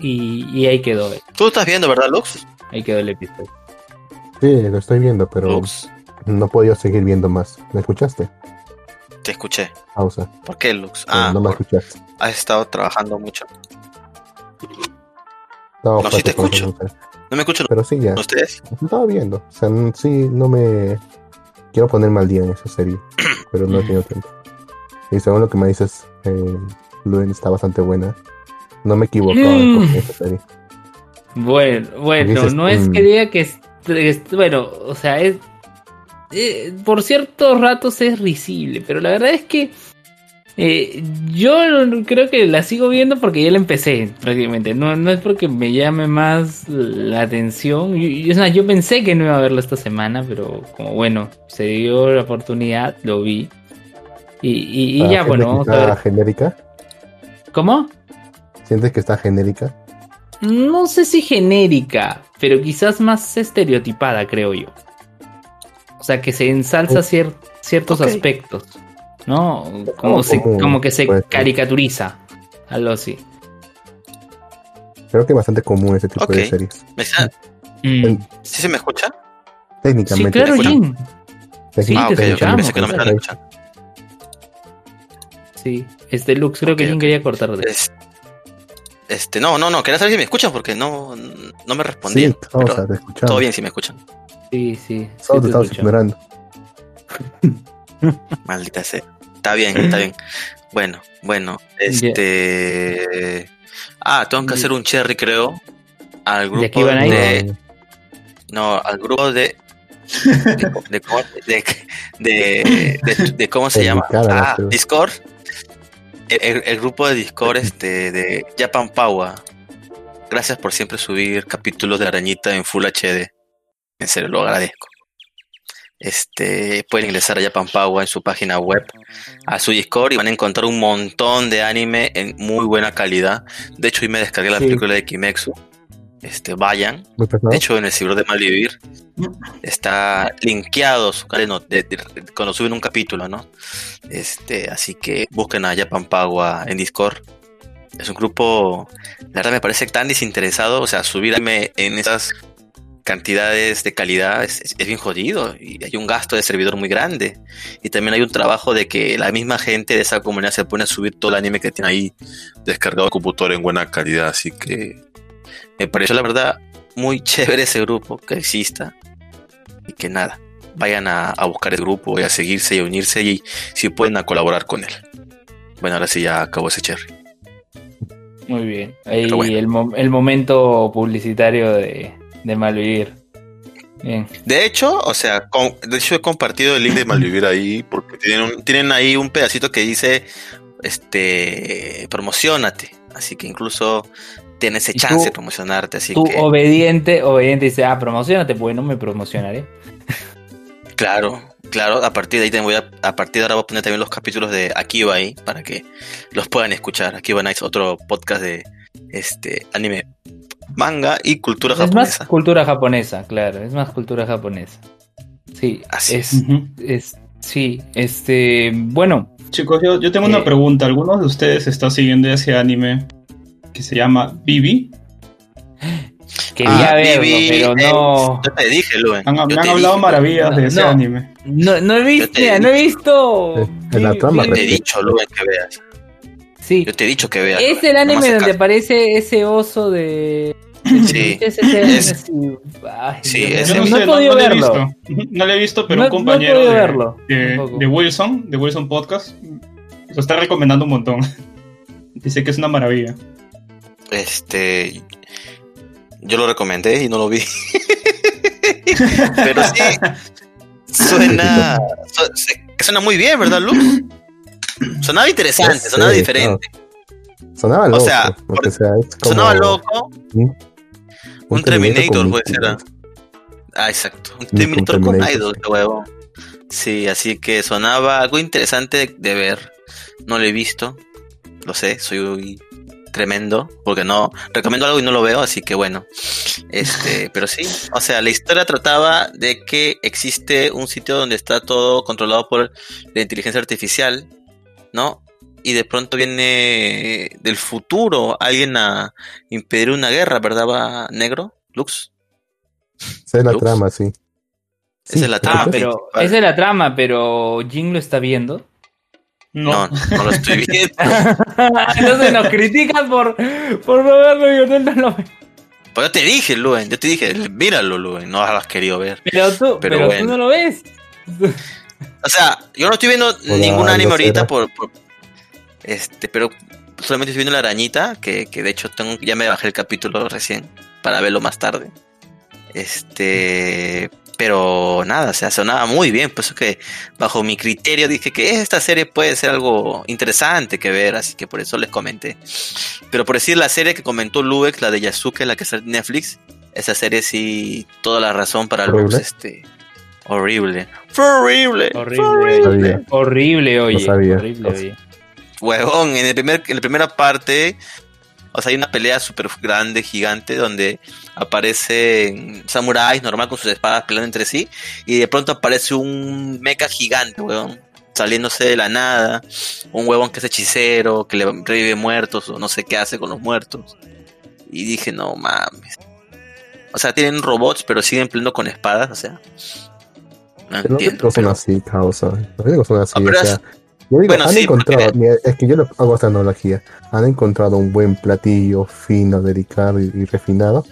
S1: Y, y ahí quedó,
S3: Tú estás viendo, ¿verdad, Lux?
S1: ahí quedó el episodio.
S2: Sí, lo estoy viendo, pero
S3: Lux,
S2: no he podido seguir viendo más. ¿Me escuchaste?
S3: te escuché.
S2: Pausa.
S3: ¿Por qué, Lux? Ah,
S2: no me
S3: por-
S2: escuchaste.
S3: has estado trabajando mucho.
S2: No,
S3: No, sí te escucho. ¿No me escuchan
S2: Pero sí, ya.
S3: ustedes?
S2: Estaba viendo. O sea, sí, no me. Quiero ponerme al día en esa serie, pero no he tenido tiempo. Y según lo que me dices, eh, Luen está bastante buena. No me equivoco
S1: Mm.
S2: en esa serie.
S1: Bueno, bueno,
S2: Dices,
S1: no es
S2: mm.
S1: que diga que es, es- bueno, o sea, es eh, por ciertos ratos es risible, pero la verdad es que eh, yo creo que la sigo viendo porque ya la empecé prácticamente. No, no es porque me llame más la atención. Yo, yo- es más, yo pensé que no iba a verlo esta semana, pero como bueno, se dio la oportunidad, lo vi. Y, y- y
S2: Para
S1: ya, bueno,
S2: que
S1: vamos a
S2: está
S1: ver.
S2: genérica?
S1: ¿Cómo?
S2: ¿Sientes que está genérica?
S1: No sé si genérica, pero quizás más estereotipada, creo yo. O sea, que se ensalza
S2: Oh.
S1: cier- ciertos
S3: Ok.
S1: aspectos, ¿no? Como,
S2: Oh,
S1: se,
S2: como-
S1: como que se caricaturiza, algo así.
S2: Creo que es bastante común ese tipo de
S3: Ok.
S2: series.
S3: ¿Me está-
S1: Mm.
S3: ¿Sí se me escucha?
S1: Sí,
S2: Técnicamente.
S1: claro,
S3: ¿te
S1: Jin. Sí,
S3: ah,
S1: te
S3: ok, ok.
S1: escuchamos,
S3: Pensé que no me
S2: claro.
S3: escuchando.
S1: Sí, este Lux creo que
S3: Ok,
S1: Jin
S3: ok.
S1: quería cortarte.
S3: Es- Este, no, no, no, quería saber si me escuchan porque no, no me
S2: Sí,
S3: respondían.
S2: te escuchamos.
S3: todo bien si me escuchan.
S1: Sí, sí. sí
S2: Solo te
S1: te
S2: estamos
S1: escuchamos.
S2: ignorando.
S3: Maldita sea. Está bien, está bien. Bueno, bueno, este. Ah, tengo que hacer un cherry, creo. Al
S1: ¿De aquí
S3: grupo
S1: van
S3: de. No, al grupo de. De, de, cómo- de, de- de- de cómo se
S2: De
S3: llama. Ah. Discord. El, grupo de Discord este, de Japan Power. Gracias por siempre subir capítulos de Arañita en Full HD. En serio, lo agradezco. Este, pueden ingresar a Japan Power en su página web, a su Discord y van a encontrar un montón de anime en muy buena calidad. De hecho, hoy me descargué la
S1: Sí.
S3: película de Kimetsu. Este, vayan. De hecho, en el Cibro de Malvivir está linkeado su canal de- de- de- cuando suben un capítulo, ¿no? Este, así que busquen a Japan Pagua en Discord. Es un grupo, la verdad me parece tan desinteresado, o sea, subir anime en esas cantidades de calidad es, bien jodido y hay un gasto de servidor muy grande y también hay un trabajo de que la misma gente de esa comunidad se pone a subir todo el anime que tiene ahí descargado al computador en buena calidad, así que me pareció la verdad muy chévere ese grupo que exista y que nada, vayan a, a buscar el grupo y a seguirse y a unirse y si pueden a colaborar con él. Bueno, ahora sí ya acabó ese cherry.
S1: Muy bien. Ahí
S3: bueno.
S1: el, mo- el momento publicitario de, de Malvivir. Bien.
S3: De hecho, o sea, con- de hecho he compartido el link de Malvivir ahí porque tienen, un- tienen ahí un pedacito que dice, este, promocionate. Así que incluso tienes ese chance
S1: tú-
S3: de promocionarte. Así
S1: Tú
S3: que,
S1: obediente, obediente dice, ah, promocionate, pues no me promocionaré.
S3: claro, claro, a partir de ahí te voy a, a partir de ahora voy a poner también los capítulos de Akiba ahí para que los puedan escuchar. Akiba Nights, otro podcast de este anime, manga y cultura
S1: Es más
S3: japonesa.
S1: cultura japonesa, claro, es más cultura japonesa. Sí,
S3: Así
S1: es, es Sí, este, bueno,
S4: Chicos, yo, yo tengo
S1: Eh.
S4: una pregunta. ¿Algunos de ustedes está siguiendo ese anime que se llama Bibi?
S1: quería
S3: Ah,
S1: verlo,
S3: Vivi,
S1: pero
S3: eh,
S1: no,
S3: Yo te dije, Luen.
S4: Han,
S3: yo
S4: me han hablado
S3: dije,
S4: maravillas de ese
S1: No.
S4: anime.
S1: no, no he visto, mira, no he visto.
S2: En la
S1: vi-
S2: trama
S3: Yo te he dicho, Luen, que veas.
S1: Sí,
S3: Yo te he dicho que veas.
S1: es
S3: Luen,
S1: el anime donde
S3: caso.
S1: aparece ese oso de.
S3: Sí.
S1: Es ese
S3: Es-
S1: así. Ay,
S3: Sí, ese-
S1: no,
S4: no,
S1: no
S4: sé,
S1: he
S4: no,
S1: podido
S4: no lo he
S1: verlo.
S4: visto. No lo he visto, pero
S1: No-
S4: un
S1: no he
S4: compañero
S1: podido
S4: de,
S1: verlo,
S4: de-
S1: tampoco.
S4: de Wilson, de Wilson Podcast, lo está recomendando un montón. Dice que es una maravilla.
S3: Este. Yo lo recomendé y no lo vi. Pero sí. Suena. suena muy bien, ¿verdad, Luz? Sonaba interesante,
S2: Sí,
S3: sonaba diferente.
S2: Sonaba loco.
S3: sea,
S2: o sea, como
S3: Sonaba loco.
S2: un
S3: Un Terminator, pues era.
S2: ¿no?
S3: Ah, exacto. Un
S2: Un
S3: Terminator con Idol,
S2: sí.
S3: huevo. Sí, así que sonaba algo interesante de ver. No lo he visto. Lo sé, soy tremendo. Porque no. Recomiendo algo y no lo veo, así que bueno. Este, pero sí. O sea, la historia trataba de que existe un sitio donde está todo controlado por la inteligencia artificial, ¿no? Y de pronto viene del futuro alguien a impedir una guerra, ¿verdad, va negro? Lux.
S2: Esa es la
S3: Lux.
S2: trama, sí.
S3: Esa es la
S1: Ah,
S3: trama.
S1: pero
S3: principal.
S1: esa es la trama, pero Jin lo está viendo.
S3: No, no lo estoy viendo.
S1: Entonces nos critican por, por no verlo y yo no lo veo.
S3: Pues yo te dije, Luen, yo te dije, míralo, Luen, no lo has querido ver.
S1: Pero tú,
S3: Pero
S1: pero,
S3: bueno.
S1: tú no lo ves.
S3: O sea, yo no estoy viendo
S2: Hola,
S3: ningún anime
S2: no
S3: ahorita por, por- este, pero solamente estoy viendo la arañita, que, que de hecho tengo, ya me bajé el capítulo recién para verlo más tarde. Este, pero nada, o sea, sonaba muy bien, por eso que bajo mi criterio dije que esta serie puede ser algo interesante que ver, así que por eso les comenté. Pero por decir la serie que comentó Lubex, la de Yasuke, la que está en Netflix, esa serie sí, toda la razón para
S2: ¿Horrible?
S3: Lux, este, horrible. Fue horrible.
S1: Horrible,
S2: Sabía.
S1: Horrible, oye.
S2: No.
S1: Horrible, oye.
S3: Huevón, en, el primer, en la primera parte, o sea, hay una pelea súper grande, gigante, donde aparecen samuráis normal con sus espadas peleando entre sí, y de pronto aparece un mecha gigante, huevón, saliéndose de la nada, un huevón que es hechicero, que le revive muertos, o no sé qué hace con los muertos. Y dije, no mames. O sea, tienen robots, pero siguen peleando con espadas, o sea. No
S2: Pero los
S3: entiendo.
S2: gringos son
S3: pero-
S2: así, causa. Los gringos son así,
S3: pero
S2: o
S3: es-
S2: sea. Yo digo,
S3: bueno,
S2: han
S3: sí,
S2: encontrado,
S3: porque-
S2: mira, es que yo lo hago esta analogía. Han encontrado un buen platillo fino, delicado y, y refinado.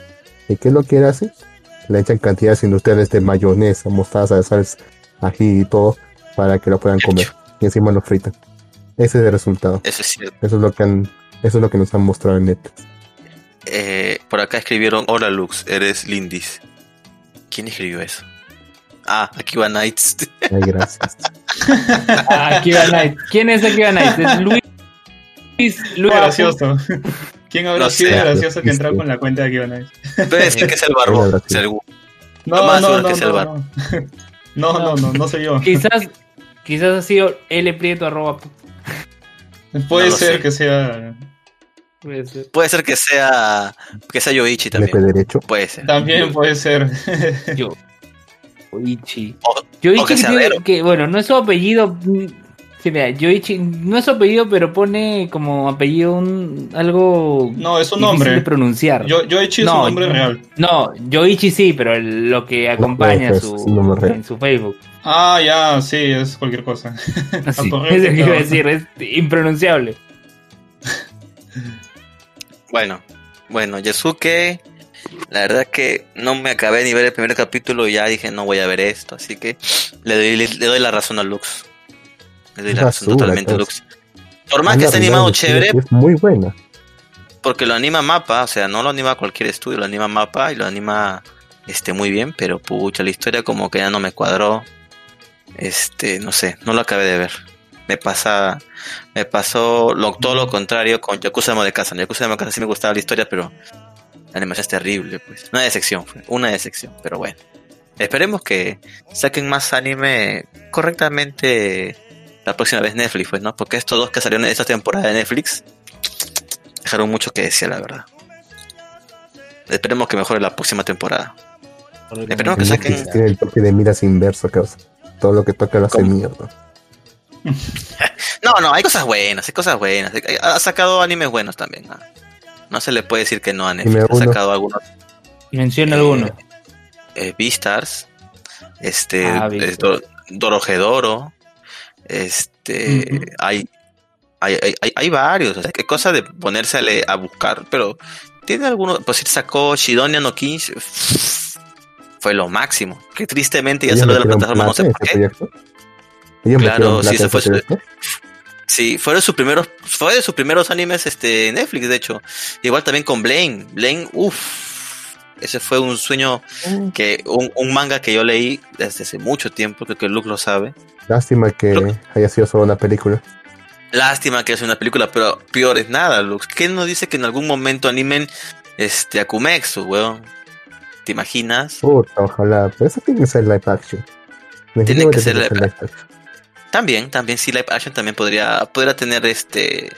S2: ¿Y qué es lo que hace? Le echan cantidades industriales de mayonesa, mostaza, salsa, ají y todo para que lo puedan comer. Y encima lo fritan. Ese es el resultado.
S3: Eso es cierto.
S2: Eso es lo que han, eso es lo que nos han mostrado en Netflix.
S3: Eh, por acá escribieron, hola Lux, eres Lindis. ¿Quién escribió eso? Ah, aquí va Knights.
S2: Ay, gracias.
S1: Ah, Knight. ¿Quién es Akiva Knight? Es Luis. Luis, Luis
S4: gracioso. ¿Quién habrá
S3: No
S4: sido
S3: sé.
S4: gracioso que entró con la cuenta de aquí Nice?
S3: Debe decir que es el barbón. Es el-
S4: No, no, no,
S3: que sea el
S4: no,
S3: bar.
S4: no. No, no, no, no soy yo.
S1: Quizás, quizás ha sido L Prieto arroba.
S4: Puede
S3: No
S4: ser
S3: sé.
S4: que sea.
S1: Puede ser.
S3: Puede ser que sea que sea Yoichi también.
S2: derecho.
S3: Puede ser.
S4: También puede ser.
S1: Yo. Yoichi.
S3: O
S1: Yoichi
S3: que
S1: tiene- que, bueno, no es su apellido. mm, Sí, mira, Yoichi no es su apellido, pero pone como apellido un, algo
S4: No, es un nombre.
S1: de pronunciar.
S4: Yo, Yoichi es
S1: No,
S4: un nombre
S1: yo-
S4: real.
S1: No, Yoichi sí, pero el- lo que acompaña
S2: es
S1: su, en su Facebook.
S4: Ah, ya, sí, es cualquier cosa. Correcto,
S1: es lo que iba a decir, es impronunciable.
S3: Bueno, bueno, Yasuke. La verdad que no me acabé ni ver el primer capítulo y ya dije no voy a ver esto, así que le doy, le, le doy la razón a Lux. Le doy la razón totalmente a
S2: entonces.
S3: Lux. Por más que esté animado chévere,
S2: Es muy buena.
S3: porque lo anima Mapa, o sea, no lo anima cualquier estudio, lo anima Mapa y lo anima este muy bien, pero pucha, la historia como que ya no me cuadró. Este, no sé, no lo acabé de ver. Me pasa me pasó lo, todo lo contrario con Yakuza de Casa. En Yakuza de Casa sí me gustaba la historia, pero la animación es terrible, pues. Una decepción, fue, una decepción, pero bueno. Esperemos que saquen más anime correctamente la próxima vez Netflix, pues, ¿no? Porque estos dos que salieron en esta temporada de Netflix dejaron mucho que decir, la verdad. Esperemos que mejore la próxima temporada. Esperemos que
S2: En
S3: saquen.
S2: Tiene el toque de miras inverso, causa. todo lo que toca lo hace
S3: ¿Cómo?
S2: mierda.
S3: No, no, hay cosas buenas, hay cosas buenas. Ha sacado animes buenos también. ¿no? No se le puede decir que no a Netflix. Ha sacado algunos.
S1: Menciona
S3: Eh,
S1: alguno.
S3: eh, Beastars, este,
S1: Ah,
S3: eh,
S1: Beastars.
S3: Do- Dorohedoro, este, hay, hay, hay, hay- hay varios, o sea, qué cosa de ponerse a, buscar, pero tiene algunos, pues si sacó Shidonia no Kings, fue lo máximo, que tristemente ya salió de la plataforma, no sé por qué.
S2: proyecto.
S3: Claro, sí,
S2: en
S3: fue
S2: proyecto.
S3: Sí, fue de sus primeros, fue de sus primeros animes este Netflix, de hecho. Igual también con Blaine. Blaine, uff. Ese fue un sueño que, un, un manga que yo leí desde hace mucho tiempo, creo que Luke lo sabe.
S2: Lástima que haya sido solo una película.
S3: Lástima que es una película, pero peor es nada, Luke. ¿Quién nos dice que en algún momento animen este a Kumexu, weón? ¿Te imaginas?
S2: Puta, ojalá. Pero eso tiene que ser live action.
S3: Tiene que ser live
S2: action.
S3: También, también sí live action también podría, podría tener este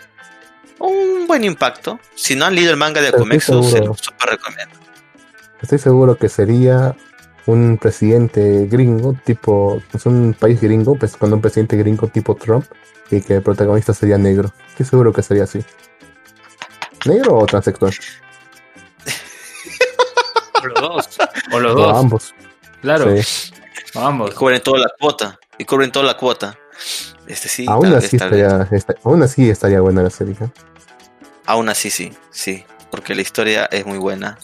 S3: un buen impacto. Si no han leído el manga de Akumexu, se lo super recomiendo.
S2: Estoy seguro que sería un presidente gringo, tipo, es un país gringo, pues con un presidente gringo tipo Trump, y que el protagonista sería negro. Estoy seguro que sería así. ¿Negro o transexual?
S1: O los dos. O los
S2: O
S1: dos.
S2: ambos.
S1: Claro.
S2: Sí.
S1: o ambos.
S3: Y cubren toda la cuota. Y cubren toda la cuota. Este sí,
S2: aún,
S3: tal
S2: así estaría, esta- aún así estaría buena la serie. ¿no?
S3: Aún así sí, sí. Porque la historia es muy buena.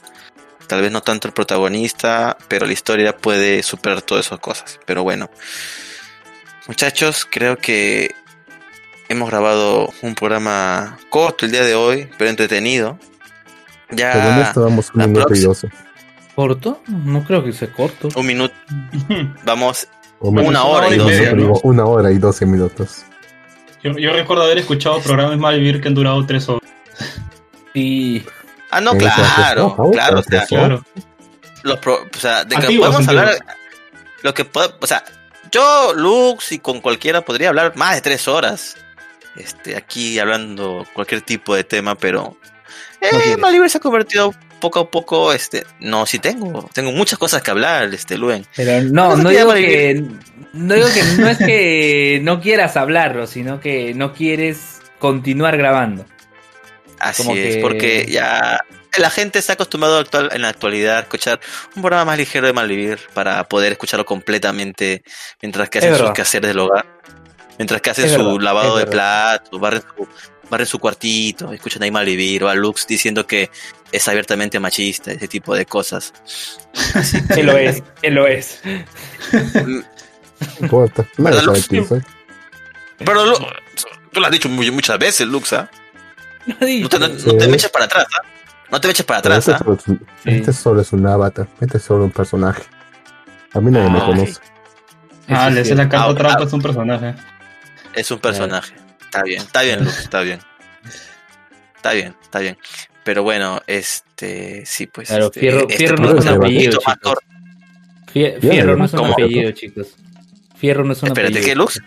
S3: Tal vez no tanto el protagonista, pero la historia puede superar todas esas cosas. Pero bueno. Muchachos, creo que hemos grabado un programa corto el día de hoy, pero entretenido. Ya
S2: Según esto un minuto y doce.
S1: ¿Corto? No creo que sea corto.
S3: un minuto, vamos
S2: O
S3: una hora y doce.
S4: media, ¿no?
S2: Una hora y doce minutos.
S4: Yo, yo recuerdo haber escuchado programas Malvivir que han durado tres horas.
S1: Y
S3: Ah, no,
S2: esa
S3: claro,
S2: época,
S3: claro, o sea,
S4: Claro.
S3: los pro- o sea, de que
S4: Antiguos,
S3: podemos
S4: antiguos.
S3: hablar, lo que puedo, o sea, yo, Lux y con cualquiera podría hablar más de tres horas, este, aquí hablando cualquier tipo de tema, pero eh,
S1: quieres.
S3: Malibre se ha convertido poco a poco, este, no, sí tengo, tengo muchas cosas que hablar, este, Luen.
S1: Pero no, no digo que no digo que no es que no quieras hablarlo, sino que no quieres continuar grabando.
S3: Así
S1: Como
S3: es,
S1: que-
S3: porque ya la gente está acostumbrado actual, en la actualidad a escuchar un programa más ligero de Malvivir para poder escucharlo completamente mientras que hacen sus quehaceres del hogar. Mientras que hacen
S1: Es
S3: su
S1: verdad,
S3: lavado de platos, barren su, barren su cuartito, escuchan ahí Malvivir o a Lux diciendo que es abiertamente machista, ese tipo de cosas.
S1: Él lo es, él lo es.
S3: Mm,
S2: No importa. Nadie
S3: ¿Verdad,
S2: sabe
S3: Lux?
S2: quién soy.
S3: Pero tú lo has dicho muy- muchas veces, Lux, ¿ah? No te, no- te me eches para atrás, ¿ah? No te me eches para
S2: Pero
S3: atrás,
S2: este,
S3: ¿ah?
S2: solo es un,
S1: Sí.
S2: este solo es un avatar. Este es solo un personaje. A mí nadie me
S3: Ay.
S2: conoce.
S4: Ah, le hace la carta
S3: Ah,
S4: trampa,
S3: ah.
S4: es un personaje.
S3: Es un personaje. Está bien, está bien, Lux, está bien. Está bien, está bien. Pero bueno, este, sí, pues.
S1: Claro,
S3: este,
S1: Fierro-
S3: este
S1: Fierro
S2: no es un apellido,
S3: mucho más
S1: chicos.
S3: corto.
S1: Fie-
S2: Bien,
S1: Fierro no es un
S3: ¿cómo?
S1: apellido, chicos. Fierro no es un
S3: Espérate,
S1: apellido.
S3: ¿qué, Lux?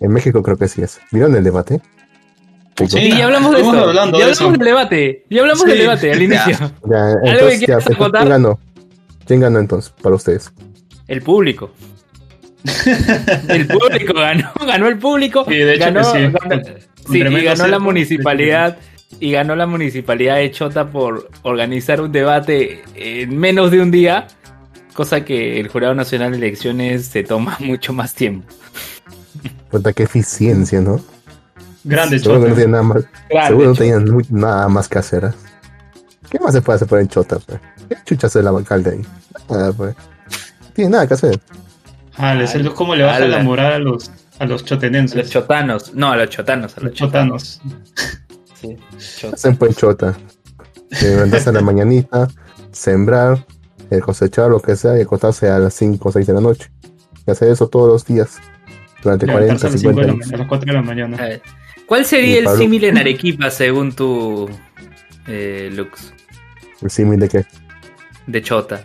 S2: En México creo que sí es. ¿Vieron el debate?
S4: Sí.
S1: Y ya hablamos de eso.
S4: hablando
S1: ya
S4: de
S1: hablamos
S4: eso.
S1: del debate. Ya hablamos
S4: Sí.
S1: del debate al inicio.
S2: Ya, entonces, ya? ¿quién ganó? ¿Quién ganó entonces para ustedes?
S1: El público. El público ganó, ganó el público.
S4: Sí, de hecho
S1: ganó,
S4: que sí.
S1: ganó- sí, y ganó la municipalidad. Y ganó la municipalidad de Chota por organizar un debate en menos de un día. Cosa que el Jurado Nacional de Elecciones se toma mucho más tiempo.
S2: Puta, qué eficiencia, ¿no?
S4: Grande
S2: Seguro que no
S4: Chota.
S2: tenían nada más,
S1: Grande,
S2: seguro no
S1: Chota.
S2: tenían muy- nada más que hacer. ¿eh? ¿Qué más se puede hacer por en Chota? Pues? ¿Qué chucha hace el alcalde ahí? Nada, pues. No tiene nada que hacer.
S4: Ah, le salió como le baja la moral a los, a los
S1: A los
S4: chotenenses.
S1: chotanos. No, a los chotanos. A los
S4: Los chotanos.
S1: Sí,
S2: Hacen pues Chota. Se levantarse a la mañanita, sembrar, cosechar lo que sea y acostarse a las 5 o 6 de la noche. Y hacer eso todos los días. Durante
S4: Levantarse
S2: 40,
S4: a las 5 de
S2: 50
S4: la
S2: años.
S4: mañana, a las 4 de la mañana.
S1: A ver, ¿Cuál sería el símil en Arequipa según tu eh, Lux?
S2: El símil de que
S1: De Chota.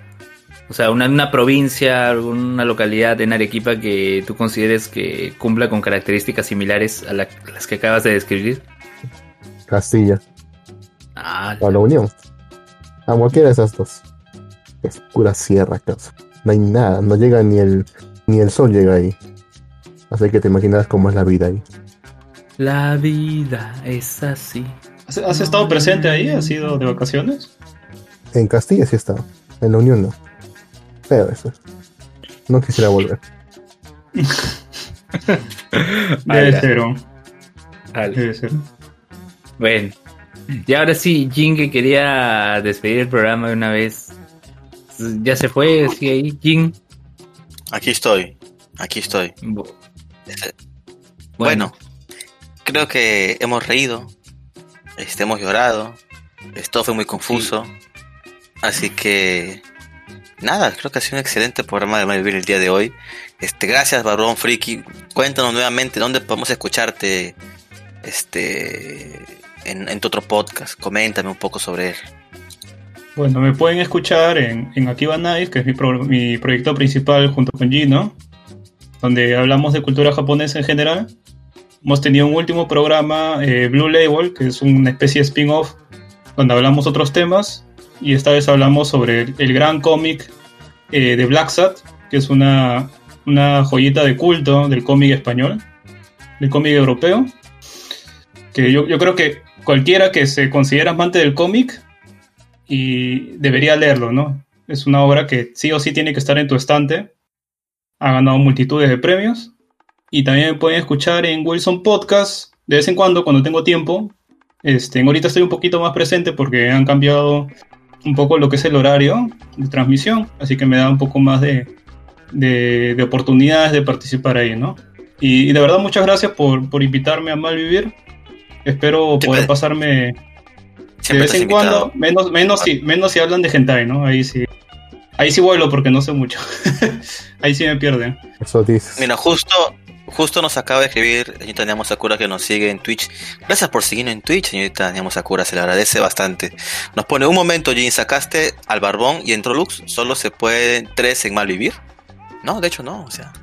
S1: O sea, una, una provincia, alguna localidad en Arequipa que tú consideres que cumpla con características similares a, la- a las que acabas de describir.
S2: Castilla,
S1: Ah,
S2: a la Unión. A cualquiera de esas dos. Es pura sierra, causa. No hay nada, no llega ni el ni el sol llega ahí. Así que te imaginas cómo es la vida ahí.
S1: La vida es así.
S4: ¿Has, has estado presente ahí? ¿Has ido de vacaciones?
S2: En Castilla sí está, en la Unión no. Pero eso. No quisiera volver.
S4: Debe ser, ¿o? Debe ser.
S1: Bueno, y ahora sí, Jin que quería despedir el programa de una vez. Ya se fue, sigue ahí, Jin.
S3: Aquí estoy, aquí estoy.
S1: Bu-
S3: Bueno, creo que hemos reído, este, hemos llorado, esto fue muy confuso, así que nada, creo que ha sido un excelente programa de Malvivir el día de hoy. Este, gracias Barbón Friki, cuéntanos nuevamente dónde podemos escucharte, este, en, en tu otro podcast, coméntame un poco sobre él.
S4: Bueno, me pueden escuchar en, en Akiba Nice, que es mi, pro- mi proyecto principal junto con Gino, donde hablamos de cultura japonesa en general. Hemos tenido un último programa, eh, Blue Label, que es una especie de spin-off, donde hablamos otros temas. Y esta vez hablamos sobre el, el gran cómic eh, de Black Sat, que es una, una joyita de culto del cómic español, del cómic europeo. Que yo, yo creo que cualquiera que se considera amante del cómic y debería leerlo, ¿no? Es una obra que sí o sí tiene que estar en tu estante. Ha ganado multitudes de premios. Y también me pueden escuchar en Wilson Podcast de vez en cuando, cuando tengo tiempo. Este, ahorita estoy un poquito más presente porque han cambiado un poco lo que es el horario de transmisión, así que me da un poco más de, de, de oportunidades de participar ahí, ¿no? Y, y de verdad muchas gracias por, por invitarme a Malvivir. Espero
S3: Siempre-
S4: poder pasarme de vez en cuando, menos, menos, si, menos si hablan de hentai, ¿no? Ahí sí. Ahí sí vuelo porque no sé mucho. Ahí sí me pierden.
S2: Eso dices.
S3: Mira, justo, justo nos acaba de escribir señorita Niamo Sakura que nos sigue en Twitch. Gracias por seguirnos en Twitch, señorita Niamo Sakura, se le agradece bastante. Nos pone un momento, Jin, sacaste al barbón y entró Lux, solo se pueden tres en Malvivir. No, de hecho no, o sea,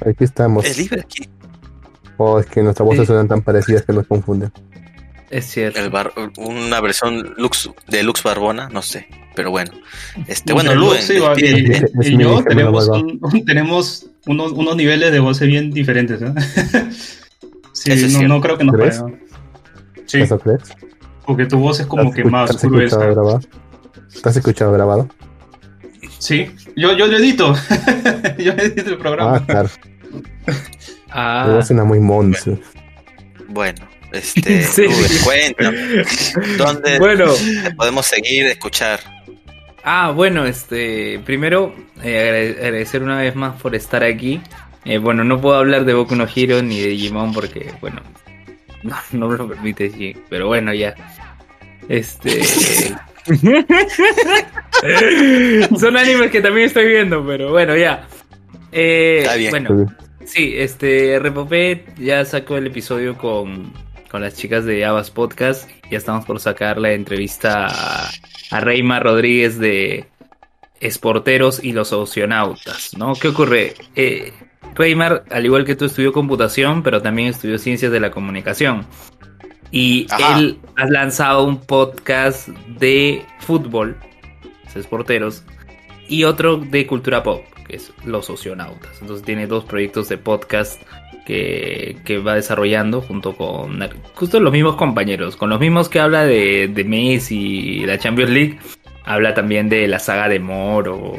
S2: Aquí estamos.
S3: es libre aquí.
S2: Oh, es que nuestras voces
S1: Sí.
S2: suenan tan parecidas que nos confunden.
S1: Es cierto.
S3: El bar- una versión Lux de Lux Barbona, no sé, pero bueno. Este, bueno, Luen,
S4: Lux y, y- y
S2: Es mi
S4: yo tenemos,
S2: lo
S4: un- un- tenemos unos, unos niveles de voces bien diferentes. ¿eh? sí, no, no creo que nos
S2: ¿Crees?
S4: parezca. Sí,
S2: ¿Eso crees?
S4: porque tu voz es como
S2: ¿Te
S4: que más
S2: te has
S4: gruesa.
S2: escuchado grabado? ¿Te has escuchado grabado?
S4: Sí, yo, yo lo edito. yo edito el programa.
S2: Ah, claro.
S1: Ah,
S2: voz suena muy monce.
S3: Bueno, este,
S1: Sí.
S3: Cuéntame, ¿dónde
S1: bueno.
S3: te podemos seguir, escuchar?
S1: Ah, bueno, este, primero eh, agrade- agradecer una vez más por estar aquí. Eh, bueno, no puedo hablar de Boku no Hero ni de Digimon porque, bueno, no, no me lo permite Jin, pero bueno, ya. Este. Son animes que también estoy viendo, pero bueno, ya. Eh,
S3: Está bien.
S1: Bueno, Sí, este, Repopé ya sacó el episodio con, con las chicas de Abas Podcast. Ya estamos por sacar la entrevista a, a Reima Rodríguez de Esporteros y los Oceanautas, ¿no? ¿Qué ocurre? Eh, Reymar, al igual que tú, estudió computación, pero también estudió ciencias de la comunicación. Y
S3: Ajá.
S1: él ha lanzado un podcast de fútbol, Esporteros, y otro de cultura pop, que es Los Oceanautas. Entonces tiene dos proyectos de podcast que, que va desarrollando junto con justo los mismos compañeros, con los mismos que habla de, de Messi y la Champions League, habla también de la saga de Moro,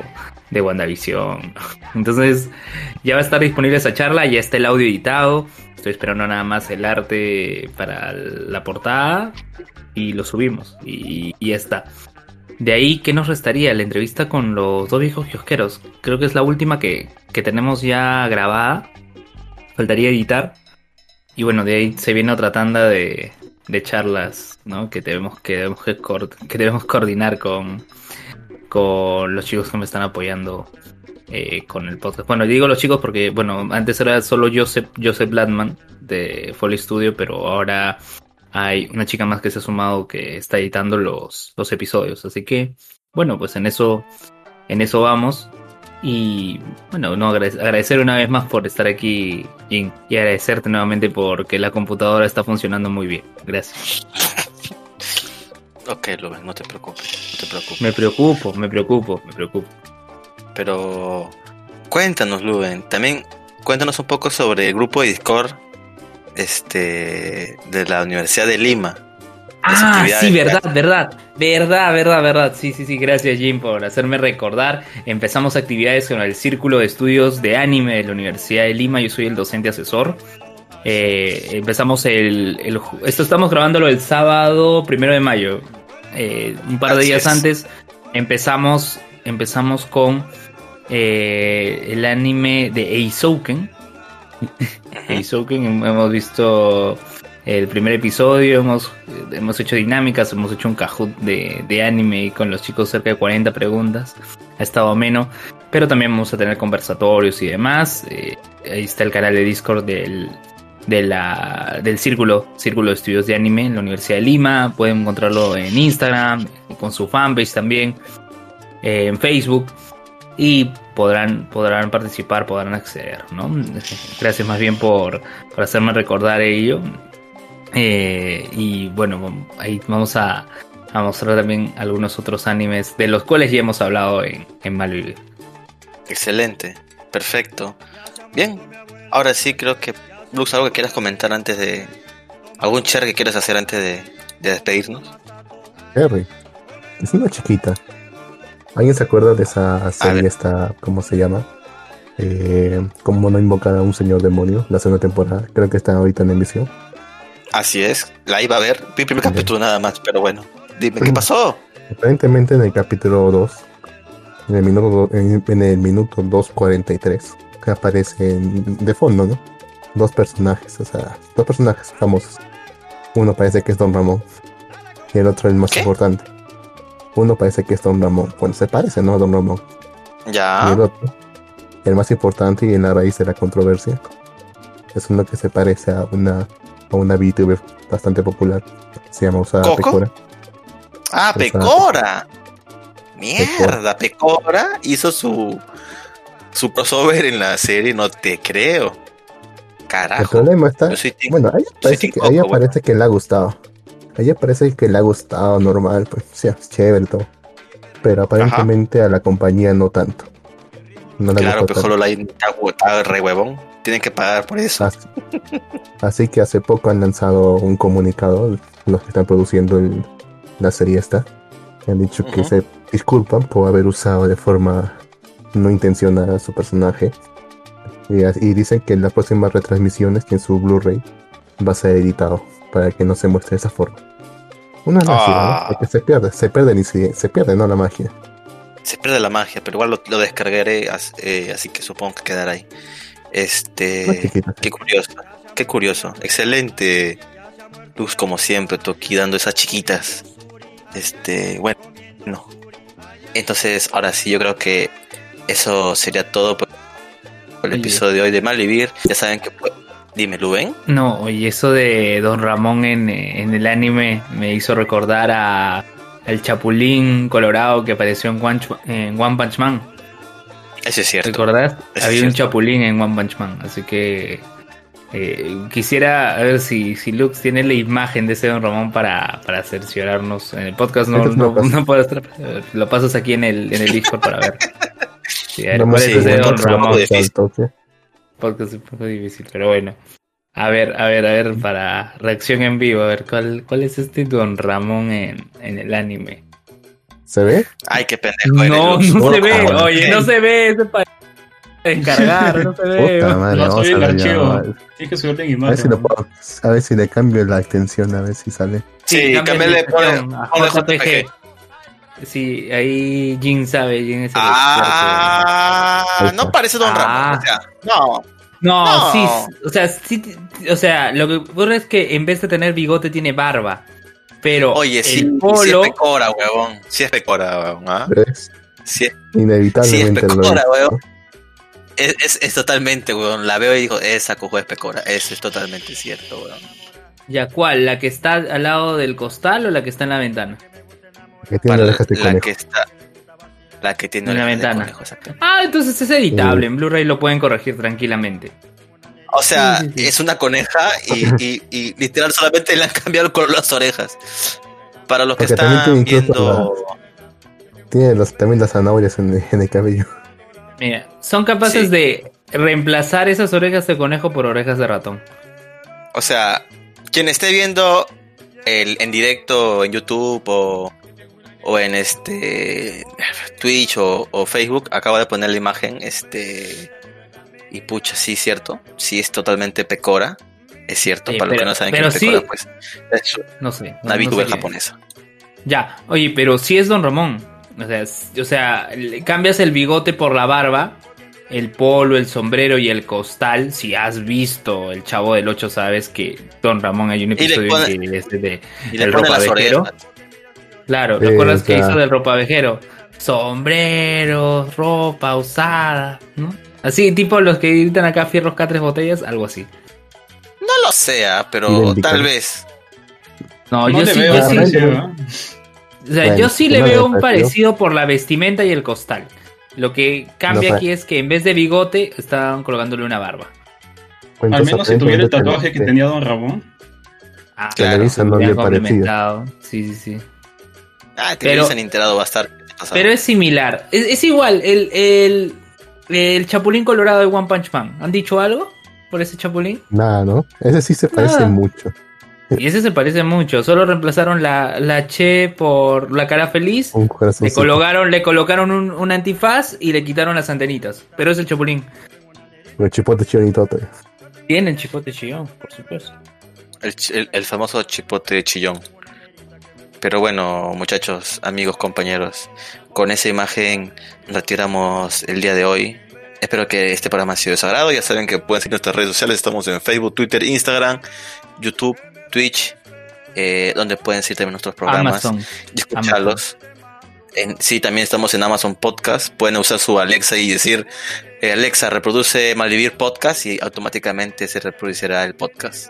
S1: de WandaVision. Entonces ya va a estar disponible esa charla, ya está el audio editado, estoy esperando nada más el arte para la portada y lo subimos y, y ya está. De ahí, ¿qué nos restaría? La entrevista con los dos viejos kiosqueros. Creo que es la última que, que tenemos ya grabada. Faltaría editar. Y bueno, de ahí se viene otra tanda de, de charlas, ¿no? Que debemos que, debemos que, que debemos coordinar con, con los chicos que me están apoyando eh, con el podcast. Bueno, digo los chicos porque, bueno, antes era solo Joseph, Joseph Bladman de Foley Studio, pero ahora hay una chica más que se ha sumado que está editando los, los episodios. Así que, bueno, pues en eso, en eso vamos. Y bueno, no, agrade- agradecer una vez más por estar aquí, Jin, y agradecerte nuevamente porque la computadora está funcionando muy bien. Gracias.
S3: Ok, Luen, no te preocupes, no te preocupes.
S1: Me preocupo, me preocupo, me preocupo.
S3: Pero Cuéntanos, Luven. También cuéntanos un poco sobre el grupo de Discord este, de la Universidad de Lima.
S1: Ah, sí, verdad, verdad, verdad, verdad, verdad. Sí, sí, sí, gracias Jim por hacerme recordar. Empezamos actividades con el Círculo de Estudios de Anime de la Universidad de Lima. Yo soy el docente asesor. Eh, empezamos el, Esto estamos grabándolo el sábado primero de mayo. Eh, un par de días
S3: es.
S1: antes empezamos, empezamos con eh, el anime de Eisouken. Hemos visto el primer episodio, hemos, hemos hecho dinámicas, hemos hecho un Kahoot de, de anime con los chicos cerca de 40 preguntas. Ha estado ameno, pero también vamos a tener conversatorios y demás. Eh, ahí está el canal de Discord del, de la, del Círculo, Círculo de Estudios de Anime en la Universidad de Lima. Pueden encontrarlo en Instagram, con su fanpage también, eh, en Facebook. Y podrán, podrán participar, podrán acceder, ¿no? Gracias más bien por, por hacerme recordar ello. Eh, y bueno, ahí vamos a, a mostrar también algunos otros animes de los cuales ya hemos hablado en, en Malvivir.
S3: Excelente, perfecto. Bien, ahora sí creo que, Lux, algo que quieras comentar antes de... ¿Algún share que quieras hacer antes de, de despedirnos?
S2: Harry. Es una chiquita. ¿Alguien se acuerda de esa serie esta, cómo se llama? Eh, ¿Cómo no invocar a un señor demonio? La segunda temporada. Creo que está ahorita en emisión.
S3: Así es, la iba a ver, vi primer capítulo nada más, pero bueno, dime, ¿qué pasó?
S2: Aparentemente en el capítulo 2, en el minuto, en, en el minuto 2.43, que aparecen de fondo, ¿no? Dos personajes, o sea, dos personajes famosos. Uno parece que es Don Ramón y el otro el más
S3: ¿Qué?
S2: importante. Uno parece que es Don Ramón, bueno, se parece, ¿no? A Don Ramón. Y
S3: Ya,
S2: el otro, el más importante y en la raíz de la controversia, es uno que se parece a una, a una VTuber bastante popular, se llama Usada
S3: ¿Coco?
S2: Pecora.
S3: ah,
S2: Exacto.
S3: Pecora. Mierda, Pecora hizo su su crossover en la serie, no te creo.
S2: El
S3: Carajo.
S2: problema está, bueno, parece que, ahí
S3: Coco,
S2: parece que le ha gustado. Ahí parece que le ha gustado normal, pues, sí, es chévere todo. Pero aparentemente a la compañía no tanto. No le
S3: Claro,
S2: gustó
S3: pero
S2: tanto.
S3: Hololive está, re huevón. Tienen que pagar por eso.
S2: Así, así que hace poco han lanzado un comunicado, los que están produciendo el- la serie esta, han dicho que se disculpan por haber usado de forma no intencionada a su personaje. Y dicen que en las próximas retransmisiones, que en su Blu-ray, va a ser editado para que no se muestre de esa forma. Una lástima,
S3: Ah.
S2: ¿no? Porque se pierde, se pierde, se, se pierde, ¿no? La magia.
S3: Se pierde la magia, pero igual lo, lo descargaré, as- eh, así que supongo que quedará ahí. Este. Qué curioso, qué curioso. Excelente. Luz, como siempre, tú aquí dando esas chiquitas. Este, bueno, no. Entonces, ahora sí, yo creo que eso sería todo por, por el
S1: Oye.
S3: episodio de hoy de Malvivir. Ya saben que. Dime, Luben.
S1: No, oye, eso de Don Ramón en, eh, en el anime me hizo recordar a el Chapulín Colorado que apareció en One, Ch- en One Punch Man.
S3: Eso es cierto.
S1: ¿Recordás?
S3: Eso
S1: Había un. Chapulín en One Punch Man, así que eh, quisiera a ver si, si Lux tiene la imagen de ese Don Ramón para, para cerciorarnos. En el podcast no, no,
S2: lo pasas.
S1: no puedo estar, lo pasas aquí en el, en el Discord para ver. Sí, a ver,
S2: No
S1: ¿cuál
S2: me
S1: es ese
S2: pregunto,
S1: Don Ramón?
S3: de- difícil.
S1: Podcast es un poco difícil, pero bueno. A ver, a ver, a ver, para reacción en vivo, a ver, ¿cuál, cuál es este Don Ramón en, en el anime?
S2: ¿Se ve?
S3: Ay, qué pendejo.
S1: No, no se ve, oye, no se ve, ese para descargar, no se ve.
S2: Puta madre,
S4: no
S2: a
S4: el archivo.
S2: A
S4: Tienes que subirte en
S2: ver si
S4: imagen.
S2: lo puedo- a ver si le cambio la extensión, a ver si sale.
S3: Sí,
S1: cámbiale a
S3: ponle
S1: JPG. Sí, ahí Jin sabe, Jin es el
S3: Ah,
S2: está.
S3: no parece Don
S1: Ah.
S3: Ramón. O sea, no.
S1: experto. No,
S3: No.
S1: sí, o sea, sí, o sea, lo que ocurre es que en vez de tener bigote tiene barba. Pero
S3: Oye, sí,
S1: el
S3: sí
S1: polo,
S3: es pecora, huevón. Sí es pecora, huevón. ¿ah?
S2: ¿Ves?
S3: Sí es,
S2: Inevitablemente
S3: Sí, es
S2: lo
S3: pecora,
S2: visto.
S3: weón. es, es- es totalmente, huevón. La veo y digo, esa cojo es pecora. Eso es totalmente cierto, huevón.
S1: ¿ya cuál? ¿La que está al lado del costal o la que está en la ventana?
S2: Que tiene
S3: Para
S2: orejas de
S3: la
S2: conejo.
S3: que está. La que tiene de
S1: ventana.
S3: conejo, exacto.
S1: Ah, entonces es editable,
S2: Sí.
S1: en Blu-ray lo pueden corregir tranquilamente.
S3: O sea,
S1: Sí, sí, sí.
S3: es una coneja y, y- y literal solamente le han cambiado el color de las orejas. Para los que
S2: Porque
S3: están viendo.
S2: Tiene los, también las zanahorias en el, en el cabello.
S1: Mira, son capaces
S3: Sí.
S1: de reemplazar esas orejas de conejo por orejas de ratón.
S3: O sea, quien esté viendo el, en directo en YouTube o, o en este Twitch o, o Facebook, acabo de poner la imagen, este y pucha, sí, cierto, sí es totalmente pecora, es cierto,
S1: Sí,
S3: para los que no saben qué
S1: pero
S3: es pecora,
S1: sí-
S3: pues es
S1: No sé.
S3: una
S1: no
S3: VTuber
S1: sé
S3: japonesa.
S1: Ya, oye, pero si es Don Ramón. O sea, es- o sea, cambias el bigote por la barba, el polo, el sombrero y el costal. Si has visto el Chavo del 8, sabes que Don Ramón hay un
S3: Y le
S1: episodio
S3: pone-
S1: que es de
S3: Y le
S1: el
S3: pone las
S1: ropavejero.
S3: orejas.
S1: Claro, ¿te acuerdas que
S2: claro.
S1: hizo del ropavejero? Sombreros, ropa usada, ¿no? Así, tipo los que gritan acá fierros, catres, botellas, algo así.
S3: No lo sea, pero tal vez.
S1: No,
S4: No
S1: yo sí,
S4: veo
S1: yo sí,
S4: parecido, ¿no?
S1: o sea,
S2: Bueno,
S1: yo sí le
S2: no
S1: veo un
S2: parecido.
S1: parecido por la vestimenta y el costal. Lo que cambia
S2: No,
S1: aquí es que en vez de bigote estaban colocándole una barba.
S4: Al menos si tuviera el tatuaje que
S2: Te-
S4: tenía Don Ramón.
S1: Ah,
S3: Claro,
S2: no
S1: hubieran
S2: le parecía.
S1: complementado. Sí, sí, sí.
S3: Ah, que
S1: Pero-
S3: se han enterado va a estar.
S1: Pero es similar. Es, es igual. El, el, el Chapulín Colorado de One Punch Man. ¿Han dicho algo por ese Chapulín?
S2: Nada, ¿no? Ese sí se parece
S1: Nada.
S2: mucho.
S1: Y ese se parece mucho. Solo reemplazaron la, la Che por la cara feliz.
S2: Un.
S1: Le colocaron, le colocaron un, un antifaz y le quitaron las antenitas. Pero es el Chapulín.
S2: Con chipote chionitote.
S1: Tienen chipote chillón, por supuesto.
S3: El, el- el famoso chipote chillón. Pero bueno, muchachos, amigos, compañeros, con esa imagen retiramos el día de hoy. Espero que este programa haya sido de su agrado. Ya saben que pueden seguir nuestras redes sociales. Estamos en Facebook, Twitter, Instagram, YouTube, Twitch, eh, donde pueden seguir también nuestros programas
S1: Amazon.
S3: y escucharlos. En, sí, también estamos en Amazon Podcast. Pueden usar su Alexa y decir, eh, Alexa, reproduce Malvivir Podcast y automáticamente se reproducirá el podcast.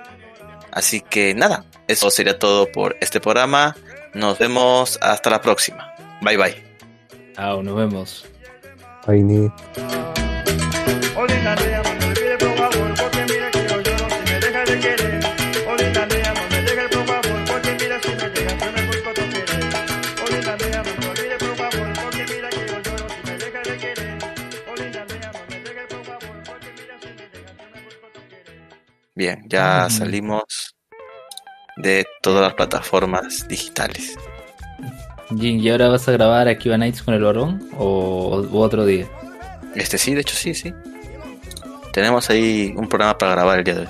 S3: Así que nada, eso sería todo por este programa. Nos vemos hasta la próxima. Bye bye.
S1: Chao, nos vemos.
S2: Ay, ni.
S5: Linda mía, no me olvides por favor, porque mira que yo lloro si me dejas de querer. Linda mía, no me dejes por favor, porque mira si me dejas yo me busco tu querer. Linda mía, no me olvides por favor, porque mira que yo lloro si me dejas de querer. Linda mía, no me dejes por favor, porque mira si me dejas yo me busco tu querer.
S3: Bien, ya salimos de todas las plataformas digitales.
S1: Jin, ¿y ahora vas a grabar Akiva Nights con el varón? ¿O, o otro día?
S3: Este sí, de hecho sí, sí. Tenemos ahí un programa para grabar el día de hoy.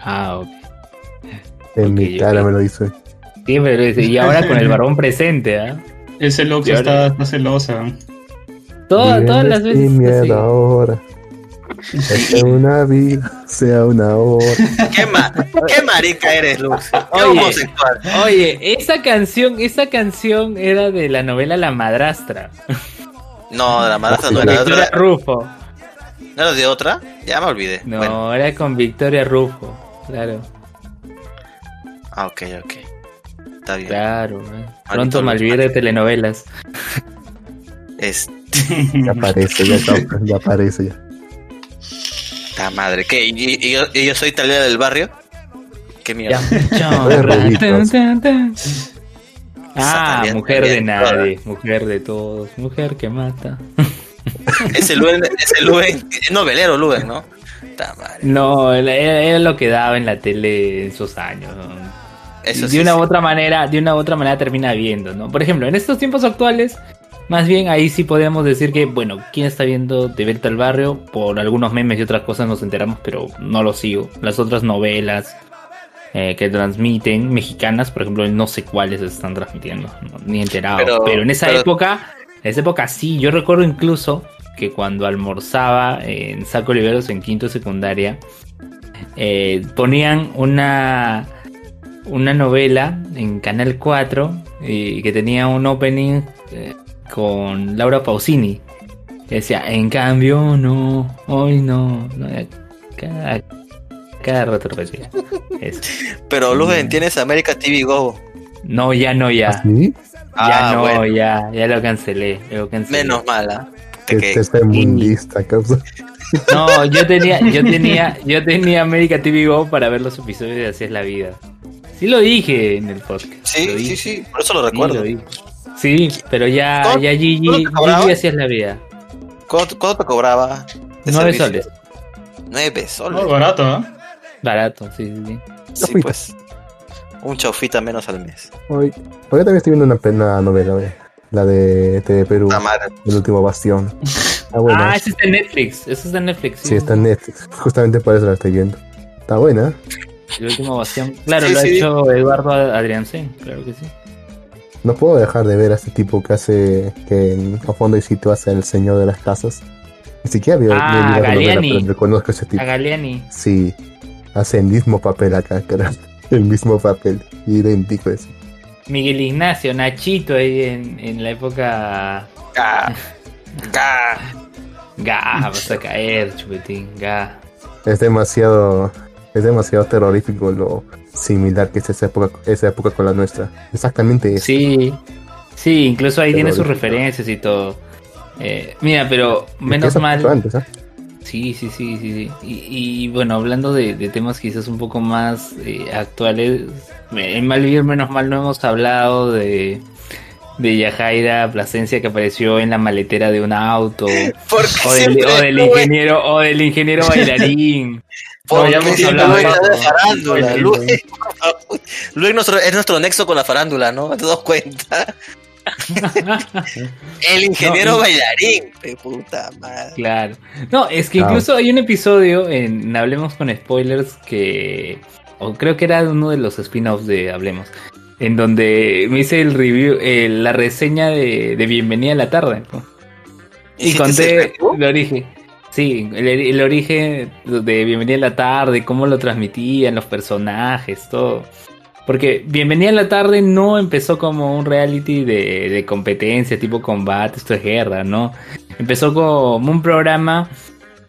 S1: Ah, ok.
S2: En mi cara me lo dice.
S1: Sí, pero es- y ahora con el varón presente, ¿ah?
S4: Ese Lux
S1: Y ahora-
S4: está, está celosa.
S1: Todas, todas las veces.
S2: miedo ahora. Sea una vida, sea una hora.
S3: ¿Qué, ma- qué marica eres, Luz? ¿Qué
S1: Oye.
S3: homosexual?
S1: Oye, esa canción, esa canción era de la novela La Madrastra.
S3: No, de la madrastra no era de
S1: Victoria
S3: otra.
S1: Rufo.
S3: ¿No era de otra? Ya me olvidé.
S1: No,
S3: Bueno,
S1: era con Victoria Rufo. Claro,
S3: ah, ok, ok. Está bien.
S1: claro. eh. Pronto
S3: Luis,
S1: malvivir de telenovelas.
S3: Es-
S2: Ya aparece, ya, causa, ya aparece ya.
S3: ¡Ta madre! ¿Qué? ¿Y, y yo, y yo soy talera del barrio? ¿Qué mierda?
S1: Ah, mujer de nadie, mujer de todos, mujer que mata.
S3: Ese Luen, ese Luen, es novelero Luen, ¿no? ¡Ta madre!
S1: No, era, era lo que daba en la tele en esos años. ¿no?
S3: Eso
S1: de
S3: sí,
S1: una
S3: sí.
S1: u otra manera, de una u otra manera termina viendo, ¿no? Por ejemplo, en estos tiempos actuales, más bien ahí sí podemos decir que, bueno, ¿quién está viendo De Vuelta al Barrio? Por algunos memes y otras cosas nos enteramos, pero no lo sigo. Las otras novelas eh, que transmiten, mexicanas, por ejemplo, no sé cuáles están transmitiendo, no, ni enterado. Pero,
S3: Pero-
S1: en esa
S3: pero-
S1: época, en esa época sí, yo recuerdo incluso que cuando almorzaba en Saco Oliveros en quinto secundaria, eh, ponían una una novela en Canal 4 y que tenía un opening eh, con Laura Pausini. Que decía, en cambio, no, hoy no. no, cada, cada rato repetía. Eso.
S3: Pero Luen, tienes América TV Go.
S1: No, ya no, ya.
S2: ¿Así?
S1: Ya
S3: Ah,
S1: no,
S3: bueno.
S1: ya, ya lo cancelé. Lo cancelé.
S3: Menos mala.
S2: Este es el mundista, causa.
S1: No, yo tenía, yo tenía, yo tenía América TV Go para ver los episodios de Así es la vida. Sí lo dije en el podcast. lo
S3: Sí, sí, sí, por eso lo
S1: Sí,
S3: recuerdo.
S1: lo dije. Sí, pero ya,
S3: ¿Todo-
S1: ya Gigi? Gigi así es la vida.
S3: ¿Cuánto, cuánto te cobraba? de
S1: Nueve soles.
S3: Nueve soles.
S4: Oh, barato, ¿ah?
S1: Barato, sí, sí, sí.
S3: Sí, pues. Un chaufita menos al mes.
S2: Hoy, hoy también estoy viendo una pena novela, ve, la de TV Perú,
S3: La madre.
S2: El último bastión. Está buena.
S1: Ah, ese está en Netflix. Ese está en Netflix.
S2: sí, está en Netflix. Justamente por eso la estoy viendo. Está buena.
S1: El último bastión. Claro,
S3: Sí,
S1: lo ha
S3: sí.
S1: hecho Eduardo Adriansen, claro que sí.
S2: No puedo dejar de ver a este tipo que hace, que en a fondo y sitio hace el señor de las casas. Ni siquiera veo
S1: Ah, Galeani.
S2: pero reconozco a ese tipo.
S1: A Galeani.
S2: Sí, hace el mismo papel acá, cara. El mismo papel, idéntico es.
S1: Miguel Ignacio, Nachito ahí en, en la época.
S3: Ga. Ga.
S1: Ga, vas a caer, chupetín, ga.
S2: Es demasiado, es demasiado terrorífico lo similar que es esa época, esa época con la nuestra. Exactamente eso.
S1: Sí, sí, incluso ahí tiene sus referencias y todo. Eh, mira, pero menos mal. Sí, sí, sí, sí. sí. Y, y, bueno, hablando de, de temas quizás un poco más eh, actuales, en Malvivir menos mal no hemos hablado de, de Yajaira Plasencia que apareció en la maletera de un auto, o del, o del ingeniero, o del ingeniero bailarín.
S3: Luis de farándula. Luis. Luis nuestro- es nuestro nexo con la farándula, ¿no? ¿Te das cuenta? El ingeniero
S1: No,
S3: bailarín, pe puta madre.
S1: Claro. No, es que incluso hay un episodio en Hablemos con Spoilers que. O creo que era uno de los spin-offs de Hablemos. En donde me hice el review, eh, la reseña de, de Bienvenida a la tarde. ¿no? Y
S3: ¿Hiciste ese
S1: conté el origen. Sí, el, origen de Bienvenida a la tarde, cómo lo transmitían, los personajes, todo. Porque Bienvenida a la tarde no empezó como un reality de, competencia, tipo combate, esto es guerra, ¿no? Empezó como un programa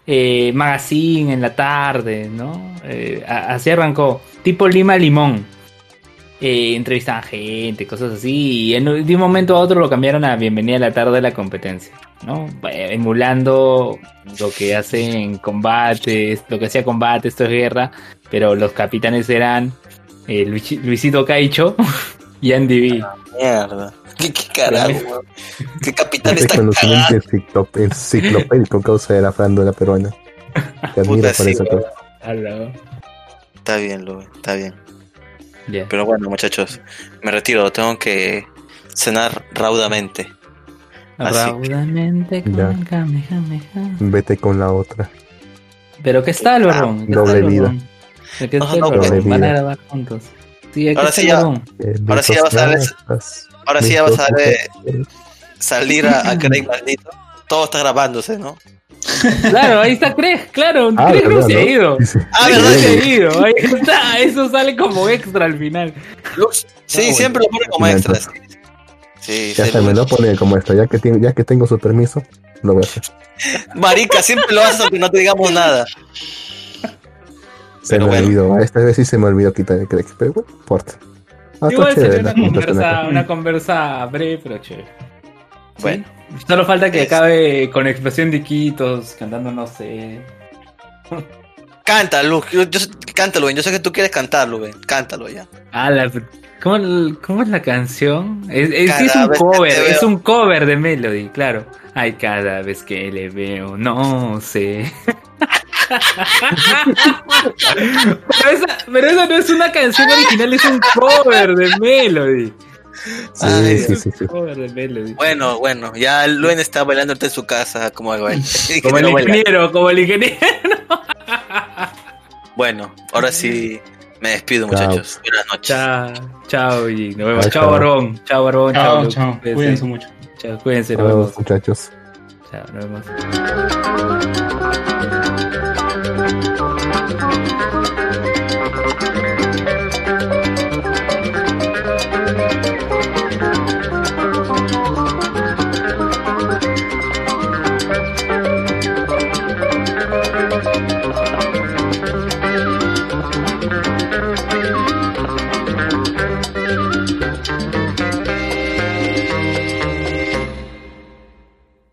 S1: eh, magazine en la tarde, ¿no? Eh, así arrancó, tipo Lima Limón. Eh, entrevistaban gente, cosas así, y en, de un momento a otro lo cambiaron a Bienvenida a la tarde de la competencia, ¿no? Emulando lo que hacen combates, lo que hacía combate, esto es guerra, pero los capitanes eran eh, Luisi- Luisito Caicho y Andy B.
S3: Mierda. ¿Qué, qué carajo, weón? ¿Qué capitán está
S2: conocimiento
S3: cagado?
S2: enciclop- enciclopédico causa de la farándula peruana. Te admiro
S3: Puta,
S2: por
S3: sí,
S2: eso.
S3: Está bien, Luis, está bien.
S1: Ya.
S3: Pero bueno, muchachos, me retiro. Tengo que cenar raudamente. Así.
S1: Raudamente con
S2: Ya. Vete con la otra.
S1: Pero ¿qué está el varón? ¿Qué
S2: doble
S1: está el
S2: vida.
S1: ¿Qué
S3: No,
S1: está
S3: no,
S2: doble
S1: Van a grabar juntos. Sí,
S3: Ahora sí ya-.
S2: Eh,
S3: Ahora sí ya vas a ver- Ahora sí ya vas a ver salir a, a Craig maldito. Todo está grabándose, ¿no?
S1: Claro, ahí está Craig, claro.
S2: Ah,
S1: Craig no
S2: ¿verdad,
S1: se ha ido.
S3: Ah,
S1: no
S3: ¿verdad?
S1: se ha ido. Ahí está. Eso sale como extra al final.
S3: Sí,
S2: Ah,
S3: siempre lo pone como extra. Sí,
S2: Ya se me lo pone como esto. Ya que, tengo, ya que tengo su permiso, lo voy a hacer.
S3: Marica, siempre lo haces aunque no te digamos nada.
S2: Se
S3: Pero
S2: me
S3: bueno.
S2: olvidó. Esta vez sí se me olvidó quitar el Craig. Pero bueno, no importa. Ah,
S1: Igual sería una conversa,
S2: acá.
S1: una conversa breve, pero chévere.
S3: Bueno,
S1: Sí. Solo falta que
S3: Es-
S1: acabe con explosión de quitos, cantando, no sé.
S3: canta, Lux. Yo, yo- cántalo, Ben. Yo sé que tú quieres cantarlo, Ben. Cántalo ya.
S1: Ah, la, ¿cómo, cómo es la canción? Es, es, sí es
S3: Cada
S1: un cover, es un cover de Melody, claro. Ay, cada vez que le veo, no sé. pero, esa, pero esa no es una canción original, es un cover de Melody.
S2: Sí,
S3: Ay,
S2: sí,
S1: Es
S2: sí,
S1: un
S2: sí.
S1: cover de Melody.
S3: Bueno, bueno. Ya Luen está bailando en su casa como el baile.
S1: como el ingeniero, como el ingeniero.
S3: Bueno, ahora sí me despido,
S2: Chao.
S3: muchachos. Buenas noches.
S1: Chao, chao, y nos vemos.
S2: Chao.
S1: Barbón. Chao, Barbón.
S4: Chao, chao. Cuídense mucho.
S1: Chao, cuídense, nos
S2: vemos, muchachos.
S1: Chao, nos vemos.